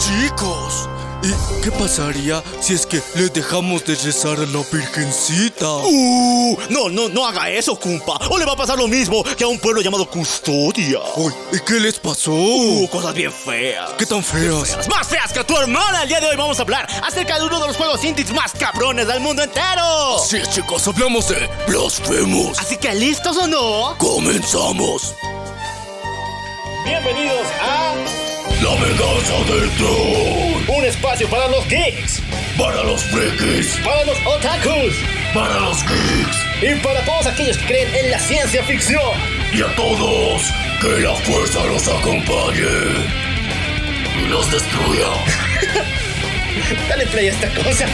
Chicos, ¿y qué pasaría si es que le dejamos de rezar a la Virgencita? Uh, no, no, no haga eso, cumpa. O le va a pasar lo mismo que a un pueblo llamado Custodia. Uy, ¿y qué les pasó? Uh, cosas bien feas. ¿Qué tan feas? Más feas que tu hermana. El día de hoy vamos a hablar acerca de uno de los juegos indies más cabrones del mundo entero. Sí, chicos, hablamos de Blasphemous. Así que, ¿listos o no? Comenzamos. Bienvenidos a La venganza del troll. un espacio para los geeks, Para los frikis, para los otakus para los geeks y para todos aquellos que creen en la ciencia ficción. y a todos, que la fuerza los acompañe y los destruya. Dale play a esta cosa.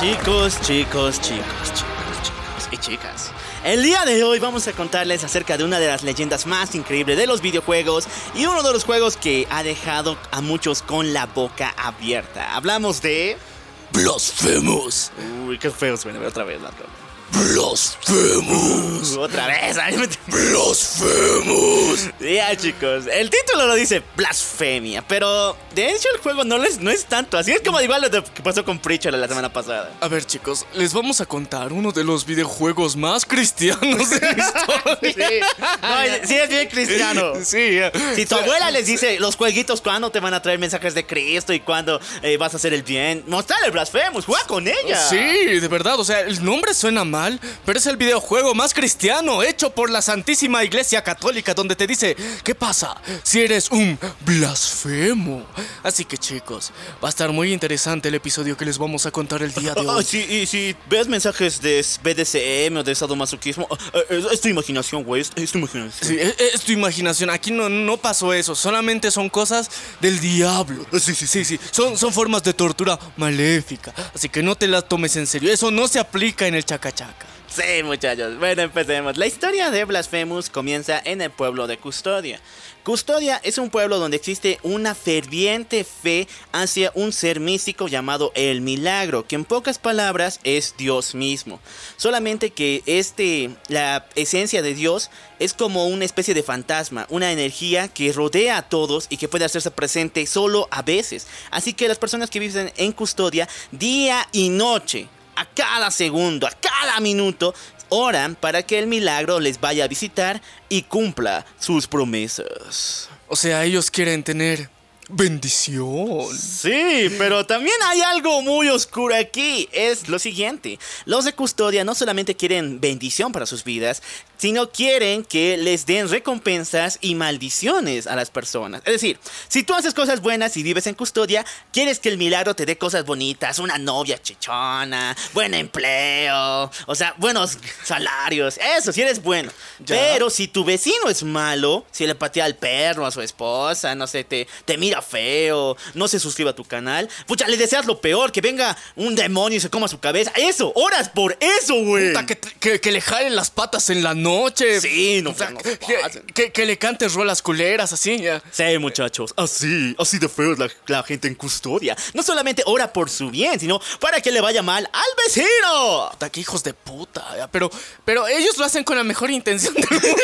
Chicos, chicos, chicos, chicos, chicos y chicas. El día de hoy vamos a contarles acerca de una de las leyendas más increíbles de los videojuegos y uno de los juegos que ha dejado a muchos con la boca abierta. Hablamos de... Blasphemous, Uy, qué feo suena otra vez la Blasphemous, Otra vez. Blasphemous. Ya chicos, el título lo dice blasfemia, pero de hecho el juego no, les, no es tanto así, es como igual lo de- que pasó con Preacher la semana pasada. A ver, chicos, les vamos a contar uno de los videojuegos más cristianos de la historia. No, sí es bien cristiano. Sí. Si tu abuela les dice los jueguitos cuándo te van a traer mensajes de Cristo y cuándo eh, vas a hacer el bien, mostrarle Blasphemous, juega con ella. Sí, de verdad, o sea, el nombre suena mal, pero es el videojuego más cristiano hecho por la Santísima Iglesia Católica donde te dice, ¿qué pasa si eres un blasfemo? Así que chicos, va a estar muy interesante el episodio que les vamos a contar el día de hoy. sí, y si ves mensajes de BDSM o de sadomasoquismo, eh, eh, es tu imaginación, güey, es, es tu imaginación. Sí, es, es tu imaginación, aquí no, no pasó eso, solamente son cosas del diablo. Sí, sí, sí, sí, son, son formas de tortura maléfica, así que no te las tomes en serio, eso no se aplica en el chacachaca. Sí, muchachos. Bueno, empecemos. La historia de Blasphemous comienza en el pueblo de Custodia. Custodia es un pueblo donde existe una ferviente fe hacia un ser místico llamado el Milagro, que en pocas palabras es Dios mismo. Solamente que este, la esencia de Dios es como una especie de fantasma, una energía que rodea a todos y que puede hacerse presente solo a veces. Así que las personas que viven en Custodia día y noche a cada segundo, a cada minuto, oran para que el milagro les vaya a visitar y cumpla sus promesas. O sea, ellos quieren tener bendición. Sí, pero también hay algo muy oscuro aquí. Es lo siguiente. Los de custodia no solamente quieren bendición para sus vidas, sino quieren que les den recompensas y maldiciones a las personas. Es decir, si tú haces cosas buenas y vives en custodia, quieres que el milagro te dé cosas bonitas, una novia chichona, buen empleo, o sea, buenos salarios, eso, si eres bueno. Ya. Pero si tu vecino es malo, si le patea al perro, a su esposa, no sé, te, te mira feo, no se suscriba a tu canal, pucha, le deseas lo peor, que venga un demonio y se coma su cabeza. Eso, oras por eso, güey. Puta, que, que- que le jalen las patas en la noche. Sí, no, O sea, no que, se pasen. que- que le cantes rolas culeras, así. ya. Sí, muchachos, así, así de feo es la, la gente en custodia. No solamente ora por su bien, sino para que le vaya mal al vecino. Puta, que hijos de puta. ya, Pero, pero ellos lo hacen con la mejor intención del mundo.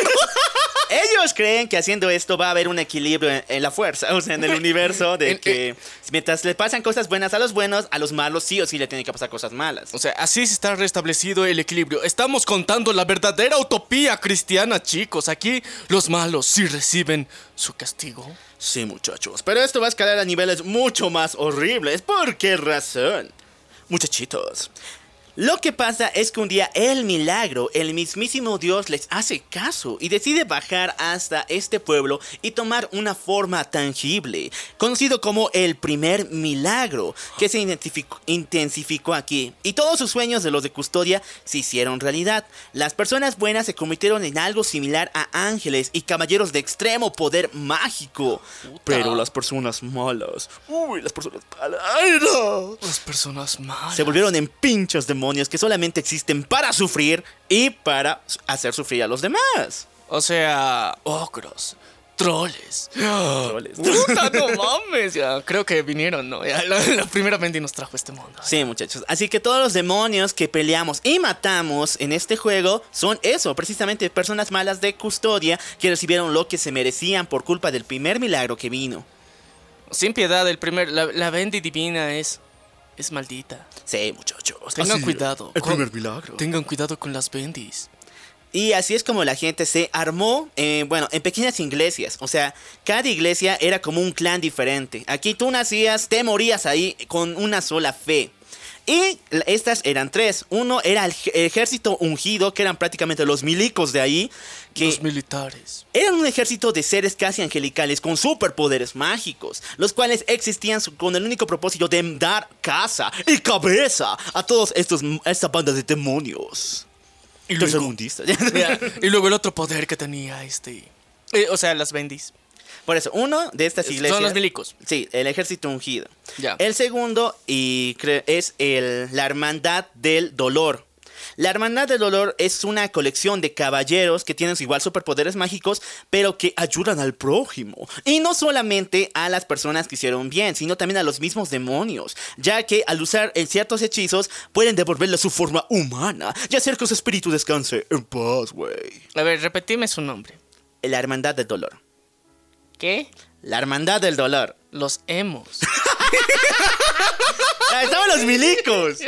Ellos creen que haciendo esto va a haber un equilibrio en, en la fuerza, o sea, en el universo, de En- que mientras le pasan cosas buenas a los buenos, a los malos sí o sí le tienen que pasar cosas malas. O sea, así está restablecido el equilibrio. Estamos contando la verdadera utopía cristiana, chicos. Aquí los malos sí reciben su castigo. Sí, muchachos, pero esto va a escalar a niveles mucho más horribles. ¿Por qué razón? Muchachitos. Lo que pasa es que un día el milagro, el mismísimo Dios les hace caso y decide bajar hasta este pueblo y tomar una forma tangible, conocido como el primer milagro, que se intensificó aquí. Y todos sus sueños de los de custodia se hicieron realidad. Las personas buenas se convirtieron en algo similar a ángeles y caballeros de extremo poder mágico. Pero las personas malas, uy, las personas malas, ¡ay, no! Las personas malas. Se volvieron en pinchos demonios que solamente existen para sufrir y para hacer sufrir a los demás. O sea, ogros. Troles. Troles. Puta, no mames. Ya, creo que vinieron, ¿no? Ya, la, la primera Bendy nos trajo este mundo. Sí, muchachos. Así que todos los demonios que peleamos y matamos en este juego son eso, precisamente personas malas de custodia que recibieron lo que se merecían por culpa del primer milagro que vino. Sin piedad, el primer, la, la Bendy divina es, es maldita. Sí, muchachos. Tengan cuidado. el con- primer milagro. Tengan cuidado con las Bendis. Y así es como la gente se armó, eh, bueno, en pequeñas iglesias. O sea, cada iglesia era como un clan diferente. Aquí tú nacías, te morías ahí con una sola fe. Y estas eran tres. Uno era el ej- ejército ungido, que eran prácticamente los milicos de ahí. Que Los militares. eran un ejército de seres casi angelicales con superpoderes mágicos, los cuales existían con el único propósito de dar casa y cabeza a todos estos esta banda de demonios. Y luego, y luego el otro poder que tenía este. eh, o sea, las Bendis. Por eso, uno de estas Son iglesias. los milicos. Sí, el ejército ungido. Ya. El segundo y es el, la hermandad del dolor. La hermandad del dolor es una colección de caballeros que tienen igual superpoderes mágicos, pero que ayudan al prójimo. Y no solamente a las personas que hicieron bien, sino también a los mismos demonios, ya que al usar en ciertos hechizos pueden devolverle su forma humana y hacer que su espíritu descanse en paz, güey. A ver, repetime su nombre. La hermandad del dolor. ¿Qué? La hermandad del dolor. Los emos. Ah, estaban los milicos.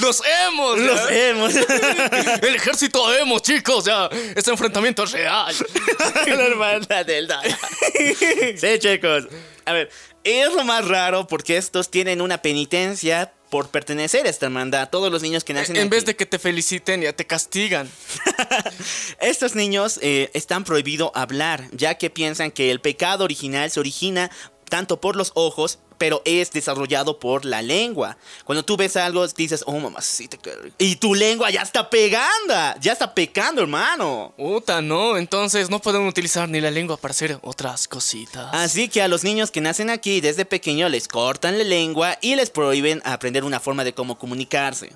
Los emos. Los hemos. El ejército emo, chicos, ya. Este enfrentamiento es real. la hermandad del dolor. Sí, chicos. A ver, es lo más raro porque estos tienen una penitencia por pertenecer a esta hermandad. Todos los niños que nacen En aquí. vez de que te feliciten, ya te castigan. Estos niños eh, están prohibido hablar, ya que piensan que el pecado original se origina tanto por los ojos, pero es desarrollado por la lengua. Cuando tú ves algo, dices, oh mamacita, qué rico". y tu lengua ya está pegando, ya está pecando, hermano. Puta, no. Entonces no pueden utilizar ni la lengua para hacer otras cositas. Así que a los niños que nacen aquí desde pequeño les cortan la lengua y les prohíben aprender una forma de cómo comunicarse.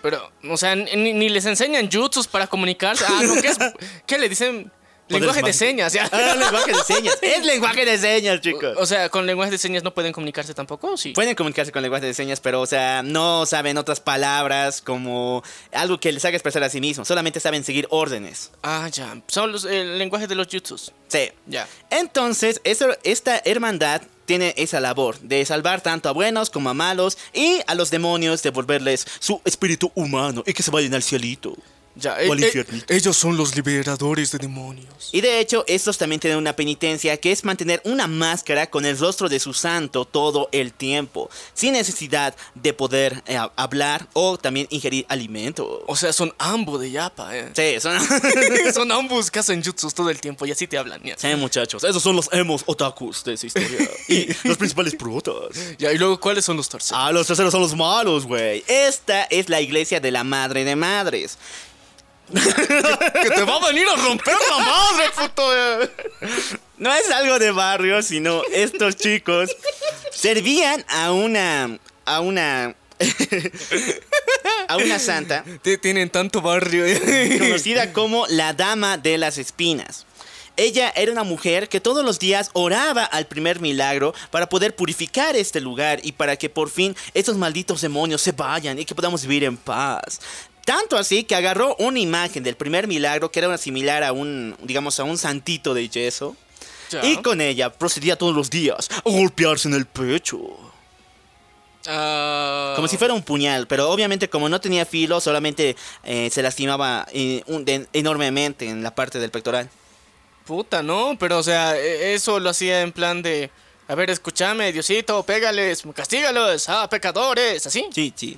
Pero, o sea, ni, ni les enseñan jutsus para comunicarse. Ah, no, ¿qué es? ¿Qué le dicen? Lenguaje de señas, ya. Ah, lenguaje de señas. Es lenguaje de señas, chicos. O sea, con lenguaje de señas no pueden comunicarse tampoco, ¿o sí. Pueden comunicarse con lenguaje de señas, pero, o sea, no saben otras palabras como algo que les haga expresar a sí mismos. Solamente saben seguir órdenes. Ah, ya. Son los, el lenguaje de los jutsus. Sí. Ya. Entonces, eso- esta hermandad tiene esa labor de salvar tanto a buenos como a malos y a los demonios devolverles su espíritu humano y que se vayan al cielito. Ya. Eh, eh, ellos son los liberadores de demonios. Y de hecho, estos también tienen una penitencia que es mantener una máscara con el rostro de su santo todo el tiempo, sin necesidad de poder eh, hablar o también ingerir alimento. O sea, son ambos de Yapa, eh. Sí, son... son ambos que hacen jutsus todo el tiempo y así te hablan, ya. sí, muchachos, esos son los emos otakus de esa historia. y los principales protas. Ya, y luego, ¿cuáles son los terceros? Ah, los terceros son los malos, güey. Esta es la iglesia de la madre de madres. Que te va a venir a romper la madre, puto. No es algo de barrio, sino estos chicos servían a una. a una. a una santa Tienen tanto barrio. conocida como la Dama de las Espinas. Ella era una mujer que todos los días oraba al primer milagro para poder purificar este lugar y para que por fin estos malditos demonios se vayan y que podamos vivir en paz. Tanto así que agarró una imagen del primer milagro que era similar a un, digamos, a un santito de yeso. Ya. Y con ella procedía todos los días a golpearse en el pecho. Ah, Como si fuera un puñal, pero obviamente como no tenía filo, solamente eh, se lastimaba eh, un- de- enormemente en la parte del pectoral. Puta, no, pero o sea, e- eso lo hacía en plan de. A ver, escúchame, Diosito, pégales, castígalos, ah, pecadores, así. Sí, sí.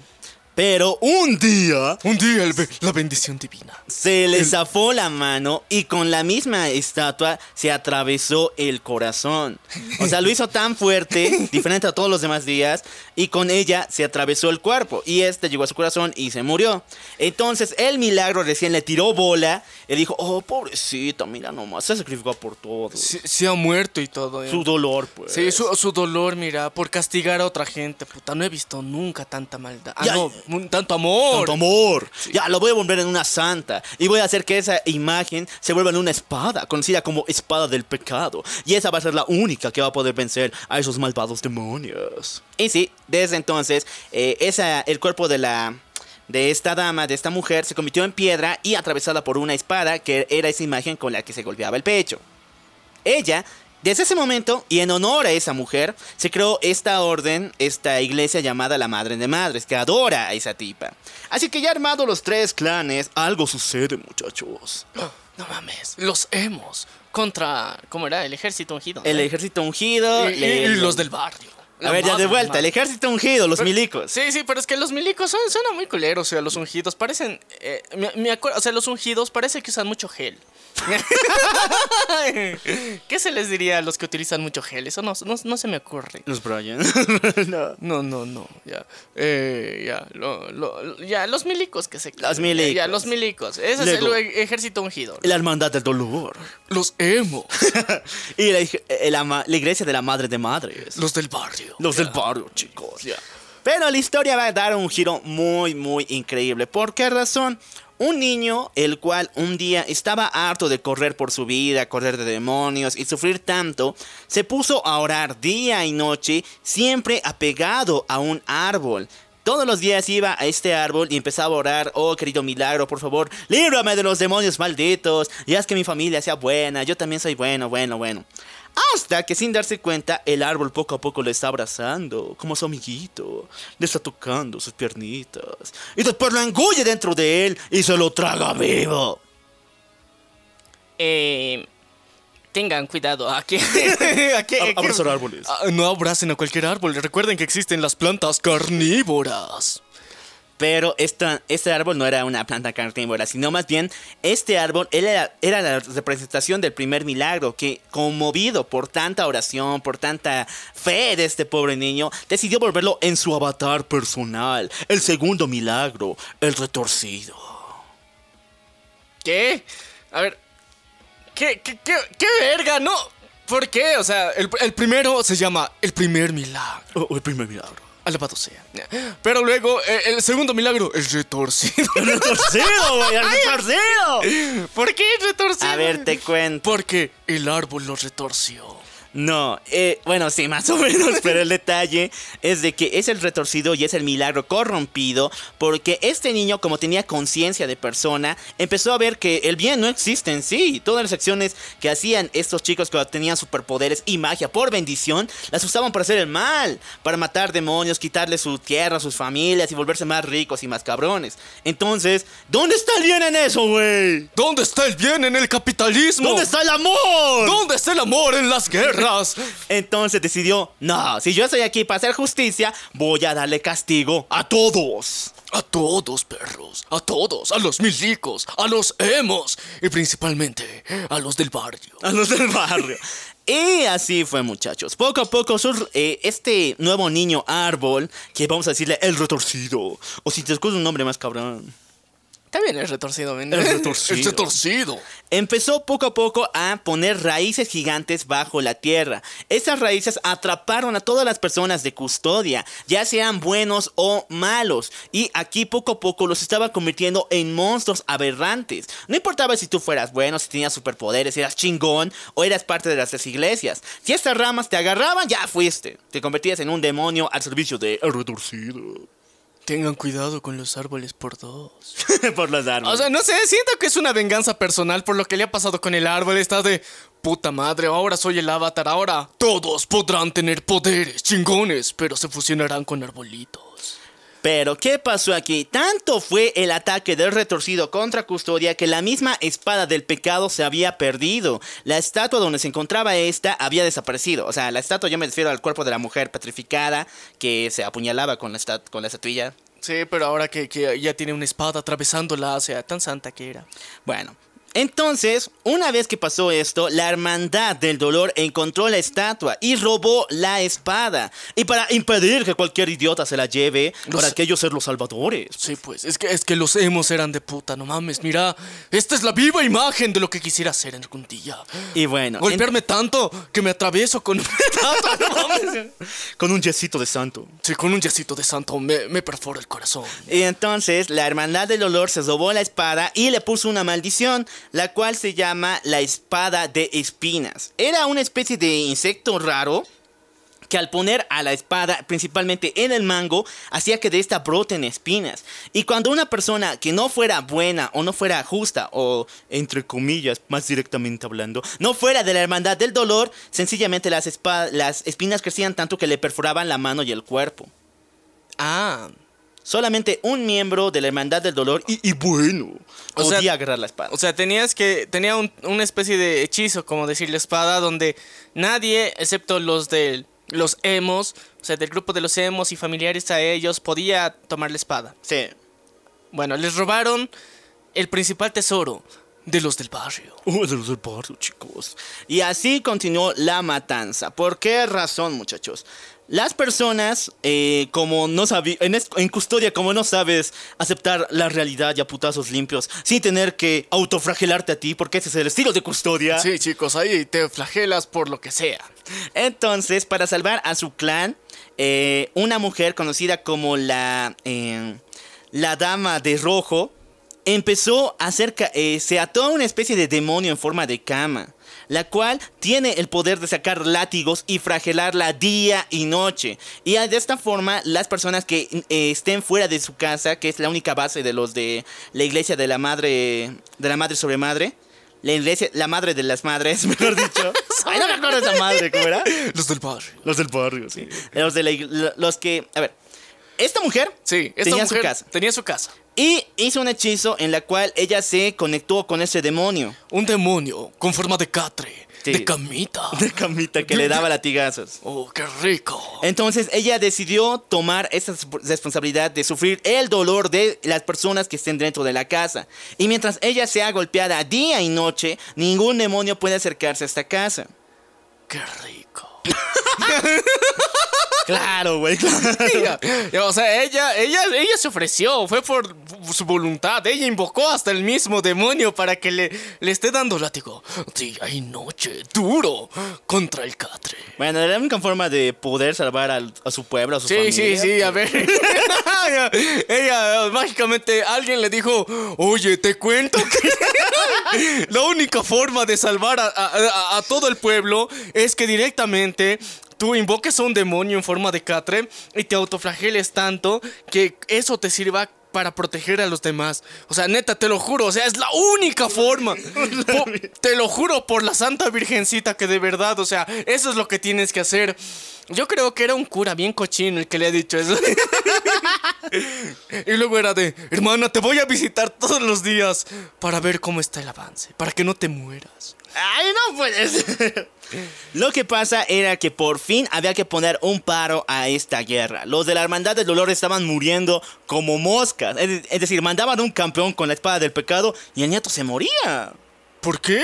Pero un día Un día el la bendición divina. se le zafó la mano y con la misma estatua se atravesó el corazón. O sea, lo hizo tan fuerte, diferente a todos los demás días, y con ella se atravesó el cuerpo. Y este llegó a su corazón y se murió. Entonces el milagro recién le tiró bola y dijo, oh, pobrecita, mira nomás, se sacrificó por todo. Se, se ha muerto y todo. eh. Su dolor, pues. Sí, su, su dolor, mira, por castigar a otra gente, puta. No he visto nunca tanta maldad. Ah, Ya, no, tanto amor. Tanto amor. Ya, lo voy a volver en una santa. Y voy a hacer que esa imagen se vuelva en una espada, conocida como espada del pecado. Y esa va a ser la única que va a poder vencer a esos malvados demonios. Y sí, desde entonces, eh, esa, el cuerpo de la de esta dama, de esta mujer, se convirtió en piedra y atravesada por una espada que era esa imagen con la que se golpeaba el pecho. Ella, desde ese momento, y en honor a esa mujer, se creó esta orden, esta iglesia llamada la Madre de Madres, que adora a esa tipa. Así que ya armado los tres clanes, algo sucede, muchachos. No mames, los hemos contra, ¿cómo era? El ejército ungido. El ejército ungido y los del barrio. A ver, ya de vuelta, el ejército ungido, los milicos. Sí, sí, pero es que los milicos son, suenan muy culeros, o sea, los ungidos parecen... eh, me, me acuerdo, o sea, los ungidos parece que usan mucho gel. ¿Qué se les diría a los que utilizan mucho gel? Eso no, no, no se me ocurre. Los Brian. no. No, no, no, ya. Eh, ya, lo- lo- ya, los milicos que se... Los milicos. Ya, los milicos. Ese Luego. es el e- ejército ungido. La hermandad del dolor. Los emo. y la, eh, la iglesia de la Madre de Madres. los del barrio. Los del barrio, chicos. Pero la historia va a dar un giro muy, muy increíble. ¿Por qué razón? Un niño, el cual un día estaba harto de correr por su vida, correr de demonios y sufrir tanto, se puso a orar día y noche, siempre apegado a un árbol. Todos los días iba a este árbol y empezaba a orar, oh querido milagro, por favor, líbrame de los demonios malditos, y haz que mi familia sea buena, yo también soy bueno, bueno, bueno. Hasta que sin darse cuenta, el árbol poco a poco le está abrazando, como su amiguito. Le está tocando sus piernitas. Y después lo engulle dentro de él y se lo traga vivo. Eh, tengan cuidado. A- abrazar árboles. Ah, no abracen a cualquier árbol. Recuerden que existen las plantas carnívoras. Pero esta, este árbol no era una planta carnívora, sino más bien este árbol era, era la representación del primer milagro que, conmovido por tanta oración, por tanta fe de este pobre niño, decidió volverlo en su avatar personal. El segundo milagro, el retorcido. ¿Qué? A ver. ¿Qué, qué, qué, qué verga? No. ¿Por qué? O sea, el, el primero se llama el primer milagro. Oh, el primer milagro. Alabado sea. Pero luego, eh, el segundo milagro, el retorcido. ¡El retorcido, güey! ¡El retorcido! ¿Por qué el retorcido? A ver, te cuento. Porque el árbol lo retorció. No, eh, bueno, sí, más o menos, pero el detalle es de que es el retorcido y es el milagro corrompido, porque este niño, como tenía conciencia de persona, empezó a ver que el bien no existe en sí. Todas las acciones que hacían estos chicos que tenían superpoderes y magia por bendición, las usaban para hacer el mal, para matar demonios, quitarle su tierra, sus familias y volverse más ricos y más cabrones. Entonces, ¿dónde está el bien en eso, güey? ¿Dónde está el bien en el capitalismo? ¿Dónde está el amor? ¿Dónde está el amor en las guerras? Entonces decidió, no, si yo estoy aquí para hacer justicia, voy a darle castigo a todos. A todos, perros. A todos. A los milicos. A los emos. Y principalmente a los del barrio. A los del barrio. Y así fue, muchachos. Poco a poco, sus- eh, este nuevo niño árbol, que vamos a decirle el retorcido, o si te escuchas un nombre más cabrón, También es retorcido, ¿ven? El retorcido. El retorcido. empezó poco a poco a poner raíces gigantes bajo la tierra. Esas raíces atraparon a todas las personas de custodia, ya sean buenos o malos. Y aquí poco a poco los estaba convirtiendo en monstruos aberrantes. No importaba si tú fueras bueno, si tenías superpoderes, si eras chingón o eras parte de las tres iglesias. Si estas ramas te agarraban, ya fuiste. Te convertías en un demonio al servicio de el retorcido. Tengan cuidado con los árboles por dos. Por las armas. O sea, no sé, siento que es una venganza personal por lo que le ha pasado con el árbol. Está de puta madre, ahora soy el avatar. Ahora todos podrán tener poderes chingones, pero se fusionarán con arbolitos. Pero, ¿qué pasó aquí? Tanto fue el ataque del retorcido contra Custodia que la misma espada del pecado se había perdido. La estatua donde se encontraba esta había desaparecido. O sea, la estatua yo me refiero al cuerpo de la mujer petrificada que se apuñalaba con la, estat- con la estatuilla. Sí, pero ahora que, que ya tiene una espada atravesándola, o sea, tan santa que era. Bueno, Entonces, una vez que pasó esto, la hermandad del dolor encontró la estatua y robó la espada. Y para impedir que cualquier idiota se la lleve, Los- para aquellos ser los salvadores. Sí, pues, es que, es que los emos eran de puta, no mames. Mira, esta es la viva imagen de lo que quisiera hacer en algún día. Y bueno, en- Golpearme tanto que me atravieso con mames. con un yesito de santo. Sí, con un yesito de santo me, me perfora el corazón. Y entonces la hermandad del dolor se robó la espada y le puso una maldición, la cual se llama la espada de espinas. Era una especie de insecto raro que al poner a la espada principalmente en el mango hacía que de esta broten espinas. Y cuando una persona que no fuera buena o no fuera justa o entre comillas más directamente hablando, no fuera de la hermandad del dolor, sencillamente las, las espinas crecían tanto que le perforaban la mano y el cuerpo. Ah, Solamente un miembro de la Hermandad del Dolor y, y bueno O sea- podía agarrar la espada. o sea, tenías que. Tenía un- una especie de hechizo, como decir la espada, donde nadie, excepto los de los emos, o sea, del grupo de los emos y familiares a ellos, podía tomar la espada. sí. Bueno, les robaron el principal tesoro de los del barrio. Uh, de los del barrio, chicos. Y así continuó la matanza. ¿Por qué razón, muchachos? Las personas, eh, como no sabí, en, custodia, como no sabes aceptar la realidad y a putazos limpios, sin tener que autofragelarte a ti, porque ese es el estilo de custodia. Sí, chicos, ahí te flagelas por lo que sea. Entonces, para salvar a su clan, eh, una mujer conocida como la, eh, la Dama de Rojo empezó a hacer, ca- eh, se ató a una especie de demonio en forma de cama, la cual tiene el poder de sacar látigos y fragelarla día y noche. Y de esta forma, las personas que eh, estén fuera de su casa, que es la única base de los de la iglesia de la madre, de la madre sobre madre, la iglesia, la madre de las madres, mejor dicho. Ay, no me acuerdo esa madre, ¿cómo era? Los del barrio. Los del barrio, sí. Los de la los que, a ver, esta mujer Sí, esta tenía mujer su casa tenía su casa. Y hizo un hechizo en la cual ella se conectó con ese demonio Un demonio con forma de catre, Sí. de camita. de camita que le daba latigazos. Oh, qué rico. Entonces ella decidió tomar esa responsabilidad de sufrir el dolor de las personas que estén dentro de la casa. Y mientras ella sea golpeada día y noche, ningún demonio puede acercarse a esta casa. Qué rico. Claro, güey, claro. O sea, ella, ella, ella se ofreció, fue por su voluntad. Ella invocó hasta el mismo demonio para que le, le esté dando látigo. Día y noche, duro, contra el catre. Bueno, la única forma de poder salvar al- a, su pueblo, a su Sí, familia. sí, sí, a ver. ella, ella, mágicamente alguien le dijo, oye, te cuento que la única forma de salvar a, a- a- a todo el pueblo es que directamente tú invoques a un demonio en forma de catre y te autoflageles tanto que eso te sirva para proteger a los demás. O sea, neta, te lo juro, o sea, es la única forma. Te lo juro por la Santa Virgencita que de verdad, o sea, eso es lo que tienes que hacer. Yo creo que era un cura bien cochino el que le ha dicho eso. y luego era de, hermana, te voy a visitar todos los días para ver cómo está el avance, para que no te mueras. ¡Ay, no puede ser! Lo que pasa era que por fin había que poner un paro a esta guerra. Los de la Hermandad del Dolor estaban muriendo como moscas. Es, decir, mandaban un campeón con la espada del pecado y el nieto se moría. ¿Por qué?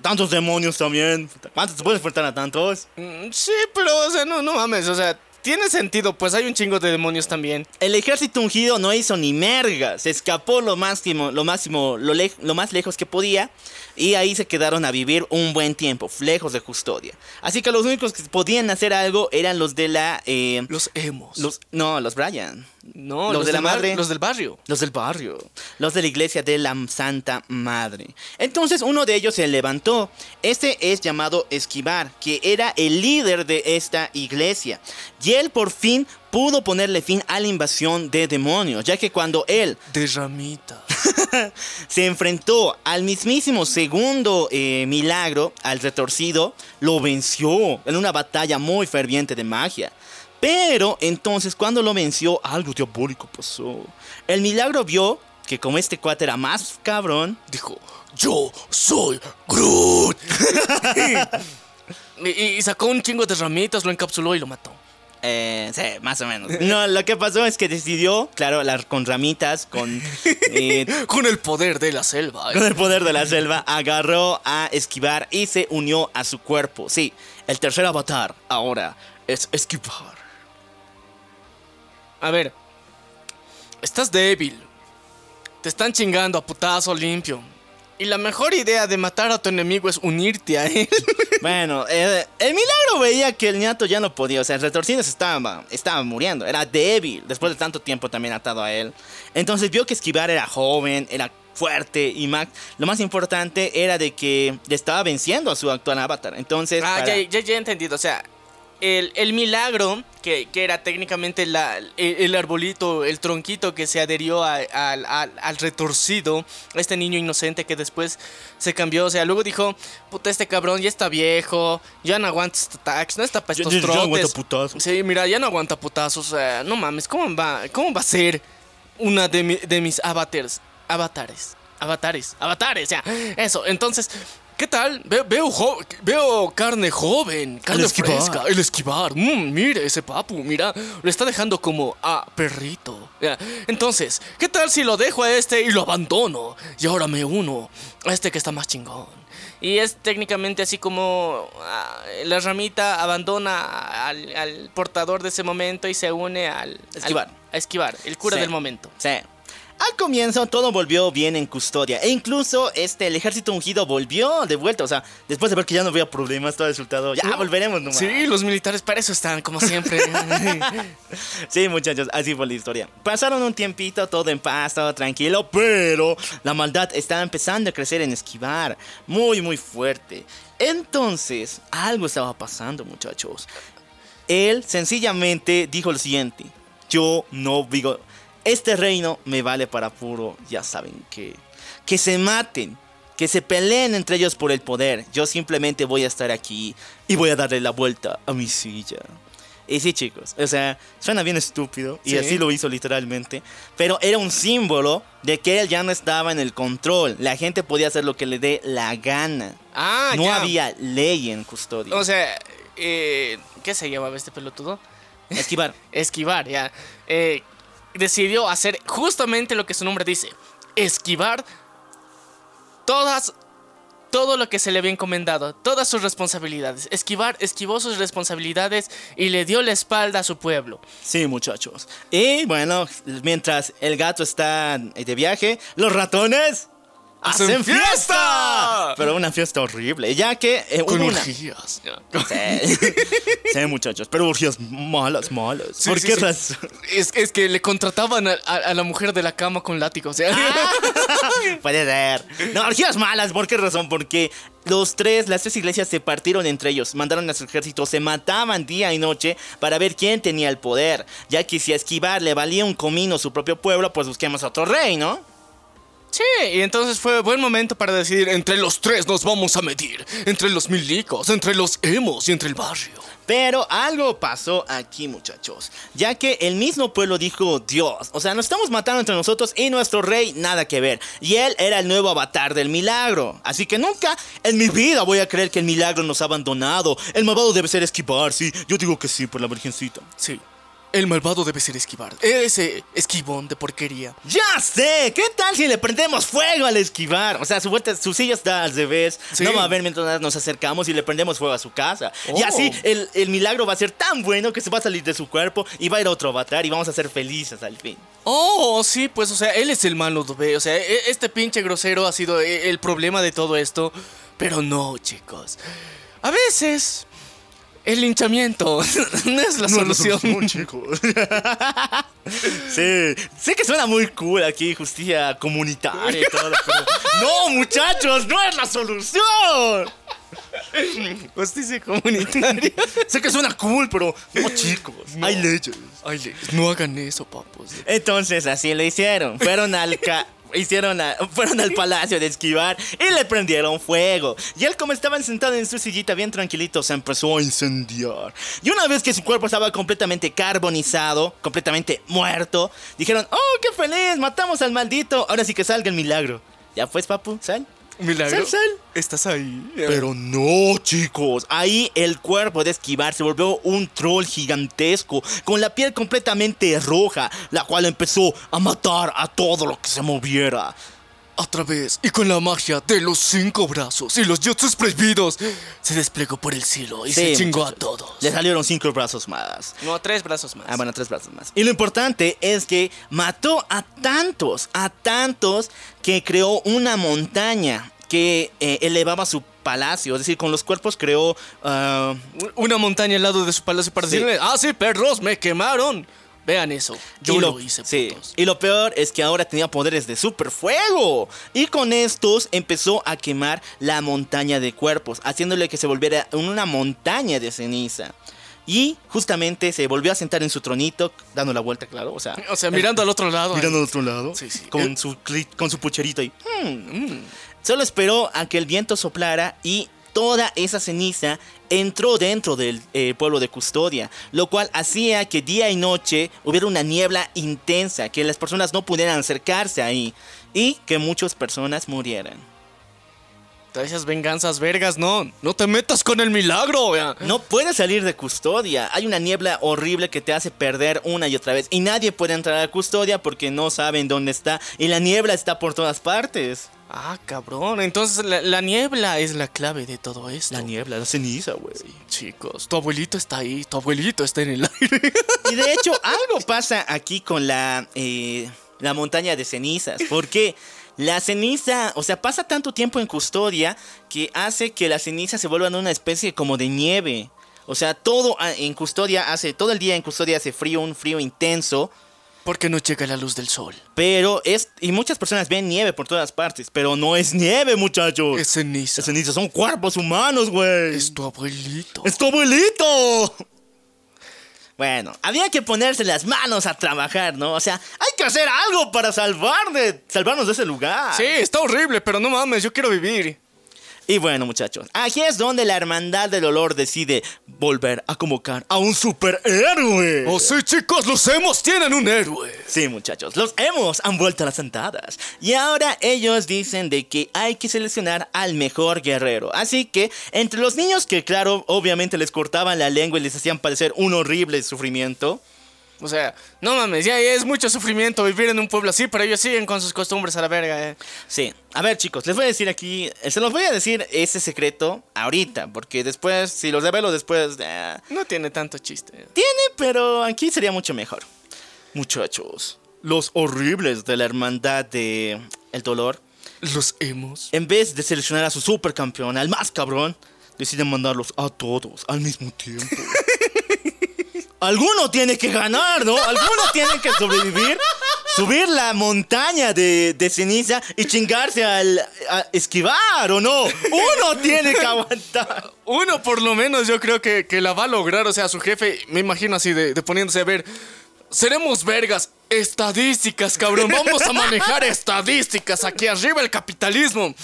Tantos demonios también. ¿Cuántos se pueden enfrentar a tantos? Mm, Sí, pero, o sea, no, no mames, o sea, tiene sentido, pues hay un chingo de demonios también. El ejército ungido no hizo ni merga. Se escapó lo máximo, lo máximo, lo, lej- lo más lejos que podía. Y ahí se quedaron a vivir un buen tiempo, lejos de custodia. Así que los únicos que podían hacer algo eran los de la. eh, Los emos. los, no, los Brian. No, los de la madre. Los del barrio. Los del barrio. Los de la iglesia de la Santa Madre. Entonces uno de ellos se levantó. Este es llamado Esquivar, que era el líder de esta iglesia. Y él por fin pudo ponerle fin a la invasión de demonios, ya que cuando él De ramita. se enfrentó al mismísimo segundo eh, milagro, al retorcido, lo venció en una batalla muy ferviente de magia. Pero entonces cuando lo venció, algo diabólico pasó. El milagro vio que como este cuate era más cabrón, Dijo, yo soy Groot. y, y sacó un chingo de ramitas, lo encapsuló y lo mató. Eh, sí, más o menos. No, lo que pasó es que decidió, claro, con ramitas, con... Eh, con el poder de la selva. Con el poder de la selva, agarró a esquivar y se unió a su cuerpo. Sí, el tercer avatar ahora es esquivar. A ver, estás débil. Te están chingando a putazo limpio. Y la mejor idea de matar a tu enemigo es unirte a él. Bueno, eh, el milagro veía que el ñato ya no podía. O sea, el retorcido estaba, estaba muriendo. Era débil. Después de tanto tiempo también atado a él. Entonces vio que esquivar era joven, era fuerte. Y Max, lo más importante era de que le estaba venciendo a su actual avatar. Entonces. Ah, ya, ya, ya he entendido. O sea, el, milagro, que, era técnicamente la, el, arbolito, el tronquito que se adherió al retorcido, este niño inocente que después se cambió, o sea, luego dijo, puta, este cabrón ya está viejo, ya no aguanta estos attacks, no está para estos trotes. aguanta putazos. Sí, mira, ya no aguanta putazos, o sea, no mames, ¿cómo va, cómo va a ser una de, de mis avatars? Avatares, avatares, avatares, o sea, eso, entonces ¿Qué tal? veo, veo carne joven, carne el fresca, el esquivar. Mm, mire ese papu, mira, lo está dejando como a perrito. Entonces, ¿qué tal si lo dejo a este y lo abandono? Y ahora me uno a este que está más chingón. Y es técnicamente así como ah, la ramita abandona al, portador de ese momento y se une al... Esquivar. a esquivar, el cura del momento. Sí. Al comienzo todo volvió bien en custodia e incluso este, el ejército ungido volvió de vuelta, o sea, después de ver que ya no había problemas, todo resultado, ya volveremos nomás. Sí, los militares para eso están, como siempre. sí, muchachos, así fue la historia. Pasaron un tiempito, todo en paz, todo tranquilo, pero la maldad estaba empezando a crecer en esquivar, muy, muy fuerte. Entonces, algo estaba pasando, muchachos. Él sencillamente dijo lo siguiente, yo no digo este reino me vale para puro, ya saben que. Que se maten, que se peleen entre ellos por el poder. Yo simplemente voy a estar aquí y voy a darle la vuelta a mi silla. Y sí, chicos, o sea, suena bien estúpido, y así lo hizo literalmente, pero era un símbolo de que él ya no estaba en el control. La gente podía hacer lo que le dé la gana. Ah, no había ley en custodia. O sea, eh, ¿qué se llamaba este pelotudo? Esquivar. Esquivar, ya. Eh, decidió hacer justamente lo que su nombre dice, esquivar todas todo lo que se le había encomendado, todas sus responsabilidades. Esquivar, esquivó sus responsabilidades y le dio la espalda a su pueblo. Sí, muchachos. Y bueno, mientras el gato está de viaje, los ratones ¡Hacen fiesta! Pero una fiesta horrible, ya que... Eh, Con orgías. Sí. muchachos, pero orgías malas, malas. ¿Por qué razón? Es, es, que le contrataban a, la mujer de la cama con látigo, o sea... Ah, puede ser. No, orgías malas, ¿por qué razón? Porque los tres, las tres iglesias se partieron entre ellos, mandaron a su ejército, se mataban día y noche para ver quién tenía el poder. Ya que si a esquivar le valía un comino su propio pueblo, pues busquemos a otro rey, ¿no? Sí, y entonces fue buen momento para decidir entre los tres nos vamos a medir, entre los milicos, entre los emos y entre el barrio. Pero algo pasó aquí, muchachos, ya que el mismo pueblo dijo, Dios, o sea, nos estamos matando entre nosotros y nuestro rey nada que ver. Y él era el nuevo avatar del milagro. Así que nunca en mi vida voy a creer que el milagro nos ha abandonado. El malvado debe ser esquivar, sí. Yo digo que sí, por la virgencita. Sí. El malvado debe ser esquivar. Ese esquivón de porquería. ¡Ya sé! ¿Qué tal si le prendemos fuego al esquivar? O sea, su, vuelta, su silla está al revés. No va a ver mientras nos acercamos y le prendemos fuego a su casa. Y así oh. el, el, milagro va a ser tan bueno que se va a salir de su cuerpo y va a ir a otro avatar y vamos a ser felices al fin. Oh, sí, pues, o sea, él es el malo, O sea, e, este pinche grosero ha sido e, el problema de todo esto. Pero no, chicos. A veces el linchamiento no es la solución. chicos. sí, sé que suena muy cool aquí, justicia comunitaria y todo, no, muchachos, no es la solución. Justicia comunitaria. sé que suena cool, pero no, chicos, hay leyes. Hay leyes. No hagan eso, papos. Entonces, así lo hicieron. Fueron al, hicieron fueron al palacio de esquivar y le prendieron fuego. Y él como estaba sentado en su sillita bien tranquilito se empezó a incendiar. Y una vez que su cuerpo estaba completamente carbonizado, completamente muerto, dijeron, oh, qué feliz, matamos al maldito, ahora sí que salga el milagro. Ya pues, papu, sal. Milagro. Estás ahí. Pero no, chicos. Ahí el cuerpo de esquivar se volvió un troll gigantesco con la piel completamente roja, la cual empezó a matar a todo lo que se moviera. A través y con la magia de los cinco brazos y los jutsus prohibidos, se desplegó por el cielo y se chingó a todos. Le salieron cinco brazos más. No, tres brazos más. Ah, bueno, tres brazos más. Y lo importante es que mató a tantos, a tantos, que creó una montaña que eh, elevaba su palacio. Es decir, con los cuerpos creó... ah, Una montaña al lado de su palacio para Sí. decirle, ah, sí, perros, me quemaron. Vean eso. Yo y lo, hice, sí. putos. Y lo peor es que ahora tenía poderes de super fuego. Y con estos empezó a quemar la montaña de cuerpos, haciéndole que se volviera una montaña de ceniza. Y justamente se volvió a sentar en su tronito, dando la vuelta, claro. O sea, O sea, mirando al otro lado. mirando al otro lado. Sí, sí. Con, Eh. su, con su pucherito y... "Hmm". Solo esperó a que el viento soplara y toda esa ceniza entró dentro del eh, pueblo de Custodia, lo cual hacía que día y noche hubiera una niebla intensa, que las personas no pudieran acercarse ahí y que muchas personas murieran. Esas venganzas vergas, no. No te metas con el milagro, vea. No puedes salir de Custodia, hay una niebla horrible que te hace perder una y otra vez y nadie puede entrar a Custodia porque no saben dónde está y la niebla está por todas partes. Ah, cabrón. Entonces la, la niebla es la clave de todo esto. La niebla, la ceniza, güey. Chicos, tu abuelito está ahí. Tu abuelito está en el aire. Y de hecho, algo pasa aquí con la, eh, la montaña de cenizas. Porque la ceniza, o sea, pasa tanto tiempo en custodia que hace que la ceniza se vuelva una especie como de nieve. O sea, todo ah, en custodia hace, todo el día en custodia hace frío, un frío intenso. Porque no llega la luz del sol. Pero es, y muchas personas ven nieve por todas partes, pero no es nieve, muchachos. Es ceniza. Es ceniza, son cuerpos humanos, güey. Es tu abuelito. ¡Es tu abuelito! Bueno, había que ponerse las manos a trabajar, ¿no? O sea, hay que hacer algo para salvar de, salvarnos de ese lugar. Sí, está horrible, pero no mames, yo quiero vivir. Y bueno, muchachos, aquí es donde la Hermandad del Olor decide volver a convocar a un superhéroe. Oh, sí, chicos, los hemos tienen un héroe. Sí, muchachos, los hemos han vuelto a las andadas. Y ahora ellos dicen de que hay que seleccionar al mejor guerrero. Así que, entre los niños que, claro, obviamente les cortaban la lengua y les hacían padecer un horrible sufrimiento. O sea, no mames, ya es mucho sufrimiento vivir en un pueblo así, pero ellos siguen con sus costumbres a la verga, eh. Sí, a ver chicos, les voy a decir aquí, eh, se los voy a decir ese secreto ahorita, porque después, si los revelo después, eh, No tiene tanto chiste. tiene, pero aquí sería mucho mejor. Muchachos, los horribles de la hermandad de El Dolor, Los hemos. en vez de seleccionar a su supercampeón, al más cabrón, deciden mandarlos a todos al mismo tiempo. Alguno tiene que ganar, ¿no? Alguno tiene que sobrevivir, subir la montaña de, de ceniza y chingarse al a esquivar, ¿o no? Uno tiene que aguantar. Uno por lo menos yo creo que, que la va a lograr, o sea, su jefe, me imagino así de, de poniéndose a ver, seremos vergas, estadísticas, cabrón, vamos a manejar estadísticas aquí arriba el capitalismo.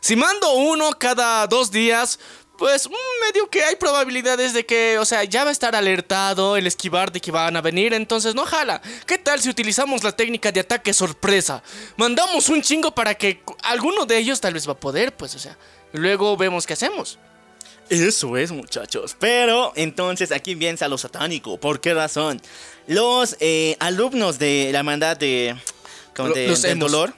Si mando uno cada dos días, pues mm, medio que hay probabilidades de que, o sea, ya va a estar alertado el esquivar de que van a venir, entonces no jala. ¿Qué tal si utilizamos la técnica de ataque sorpresa? Mandamos un chingo para que alguno de ellos tal vez va a poder, pues, o sea, luego vemos qué hacemos. Eso es, muchachos. Pero entonces aquí viene a lo satánico. ¿Por qué razón? Los eh, alumnos de la hermandad de, de- los del dolor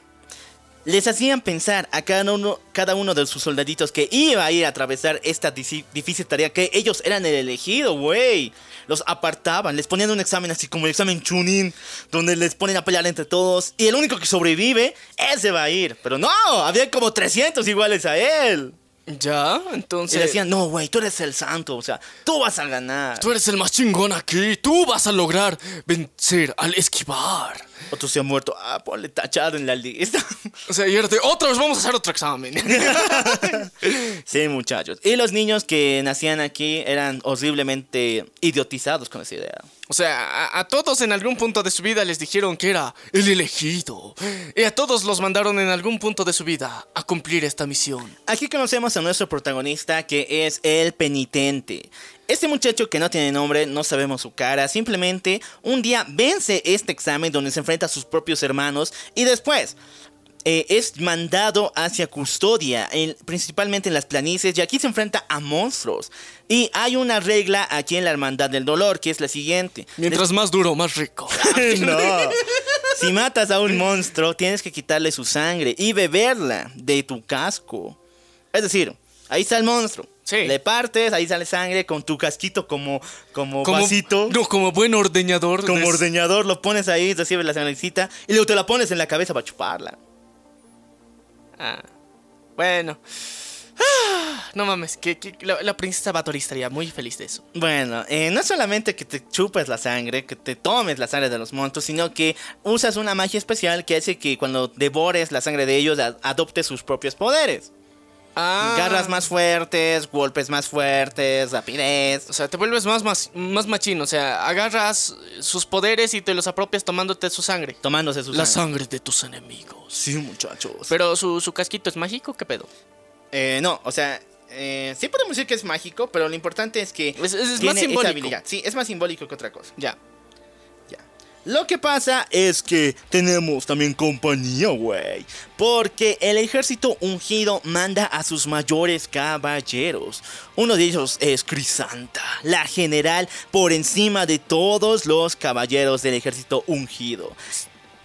les hacían pensar a cada uno, cada uno de sus soldaditos que iba a ir a atravesar esta difícil tarea, que ellos eran el elegido, güey. Los apartaban, les ponían un examen así como el examen Chunin, donde les ponen a pelear entre todos y el único que sobrevive, ese va a ir. Pero no, había como 300 iguales a él. Ya, Y entonces. decían, no, güey, tú eres el santo, o sea, tú vas a ganar. Tú eres el más chingón aquí. Tú vas a lograr vencer al esquivar. Otro se ha muerto, ah, ponle tachado en la lista. O sea, y otra vez vamos a hacer otro examen. sí, muchachos. Y los niños que nacían aquí eran horriblemente idiotizados con esa idea. O sea, a, a todos en algún punto de su vida les dijeron que era el elegido. Y a todos los mandaron en algún punto de su vida a cumplir esta misión. Aquí conocemos a nuestro protagonista que es el penitente. Este muchacho que no tiene nombre, no sabemos su cara, simplemente un día vence este examen donde se enfrenta a sus propios hermanos y después eh, es mandado hacia Custodia, en- principalmente en las planicies, y aquí se enfrenta a monstruos. Y hay una regla aquí en la Hermandad del Dolor, que es la siguiente. Mientras más duro, más rico. no. Si matas a un monstruo, tienes que quitarle su sangre y beberla de tu casco. Es decir, ahí está el monstruo. Sí. Le partes, ahí sale sangre con tu casquito como, como, Como, vasito. No, como buen ordeñador. Como des- ordeñador, lo pones ahí, recibes la sangrecita y luego te la pones en la cabeza para chuparla. Ah, bueno. Ah, no mames, que, que la, la princesa Batori estaría muy feliz de eso. Bueno, eh, no solamente que te chupes la sangre, que te tomes la sangre de los monstruos, sino que usas una magia especial que hace que cuando devores la sangre de ellos a- adopte sus propios poderes. Ah. Garras más fuertes, golpes más fuertes, rapidez. O sea, te vuelves más, más, más machín. O sea, agarras sus poderes y te los apropias tomándote su sangre. Tomándose su La sangre. sangre de tus enemigos. Sí, muchachos. Pero su, su casquito es mágico, ¿qué pedo? Eh, no, o sea, eh, sí podemos decir que es mágico, pero lo importante es que Es- es- es más tiene esa simbólico. habilidad. Sí, es más simbólico que otra cosa. Ya. Lo que pasa es que tenemos también compañía, güey. Porque el ejército ungido manda a sus mayores caballeros. Uno de ellos es Crisanta, la general por encima de todos los caballeros del ejército ungido.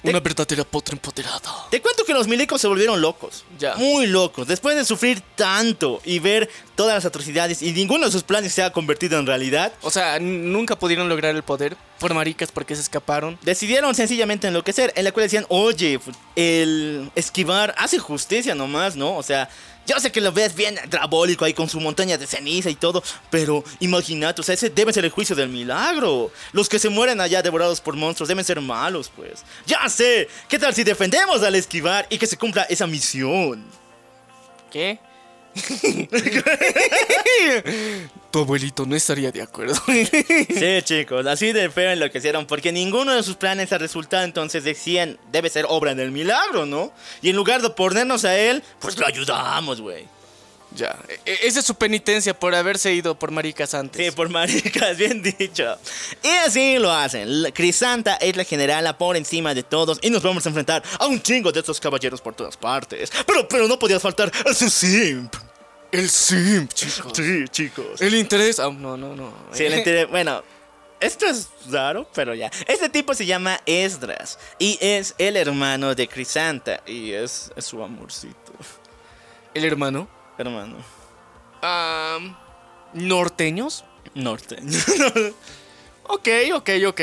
Una verdadera potra empoderada. Te cuento que los milicos se volvieron locos. Ya. Muy locos. Después de sufrir tanto y ver todas las atrocidades y ninguno de sus planes se ha convertido en realidad, O sea, nunca pudieron lograr el poder por maricas porque se escaparon. decidieron sencillamente enloquecer. En la cual decían, oye, el esquivar hace justicia nomás, ¿no? O sea, yo sé que lo ves bien drabólico ahí con su montaña de ceniza y todo, pero imagínate, o sea, ese debe ser el juicio del milagro. Los que se mueren allá devorados por monstruos deben ser malos, pues. Ya sé, ¿qué tal si defendemos al esquivar y que se cumpla esa misión? ¿Qué? tu abuelito no estaría de acuerdo. Sí, chicos, así de feo enloquecieron porque ninguno de sus planes ha resultado, entonces decían, debe ser obra del milagro, ¿no? Y en lugar de ponernos a él, pues lo ayudamos, güey. ya. E- e- Esa es su penitencia por haberse ido por maricas antes. Sí, por maricas, bien dicho. Y así lo hacen. La- Crisanta es la generala por encima de todos y nos vamos a enfrentar a un chingo de estos caballeros por todas partes. Pero, pero no podía faltar ese simp. El simp, chicos. Sí, chicos. El interés. ah, no, no, no. Sí, el interés- bueno, esto es raro, pero ya. Este tipo se llama Esdras y es el hermano de Crisanta y es, es su amorcito, El hermano. hermano. Am, ¿Norteños? Norte. Ok, ok, ok.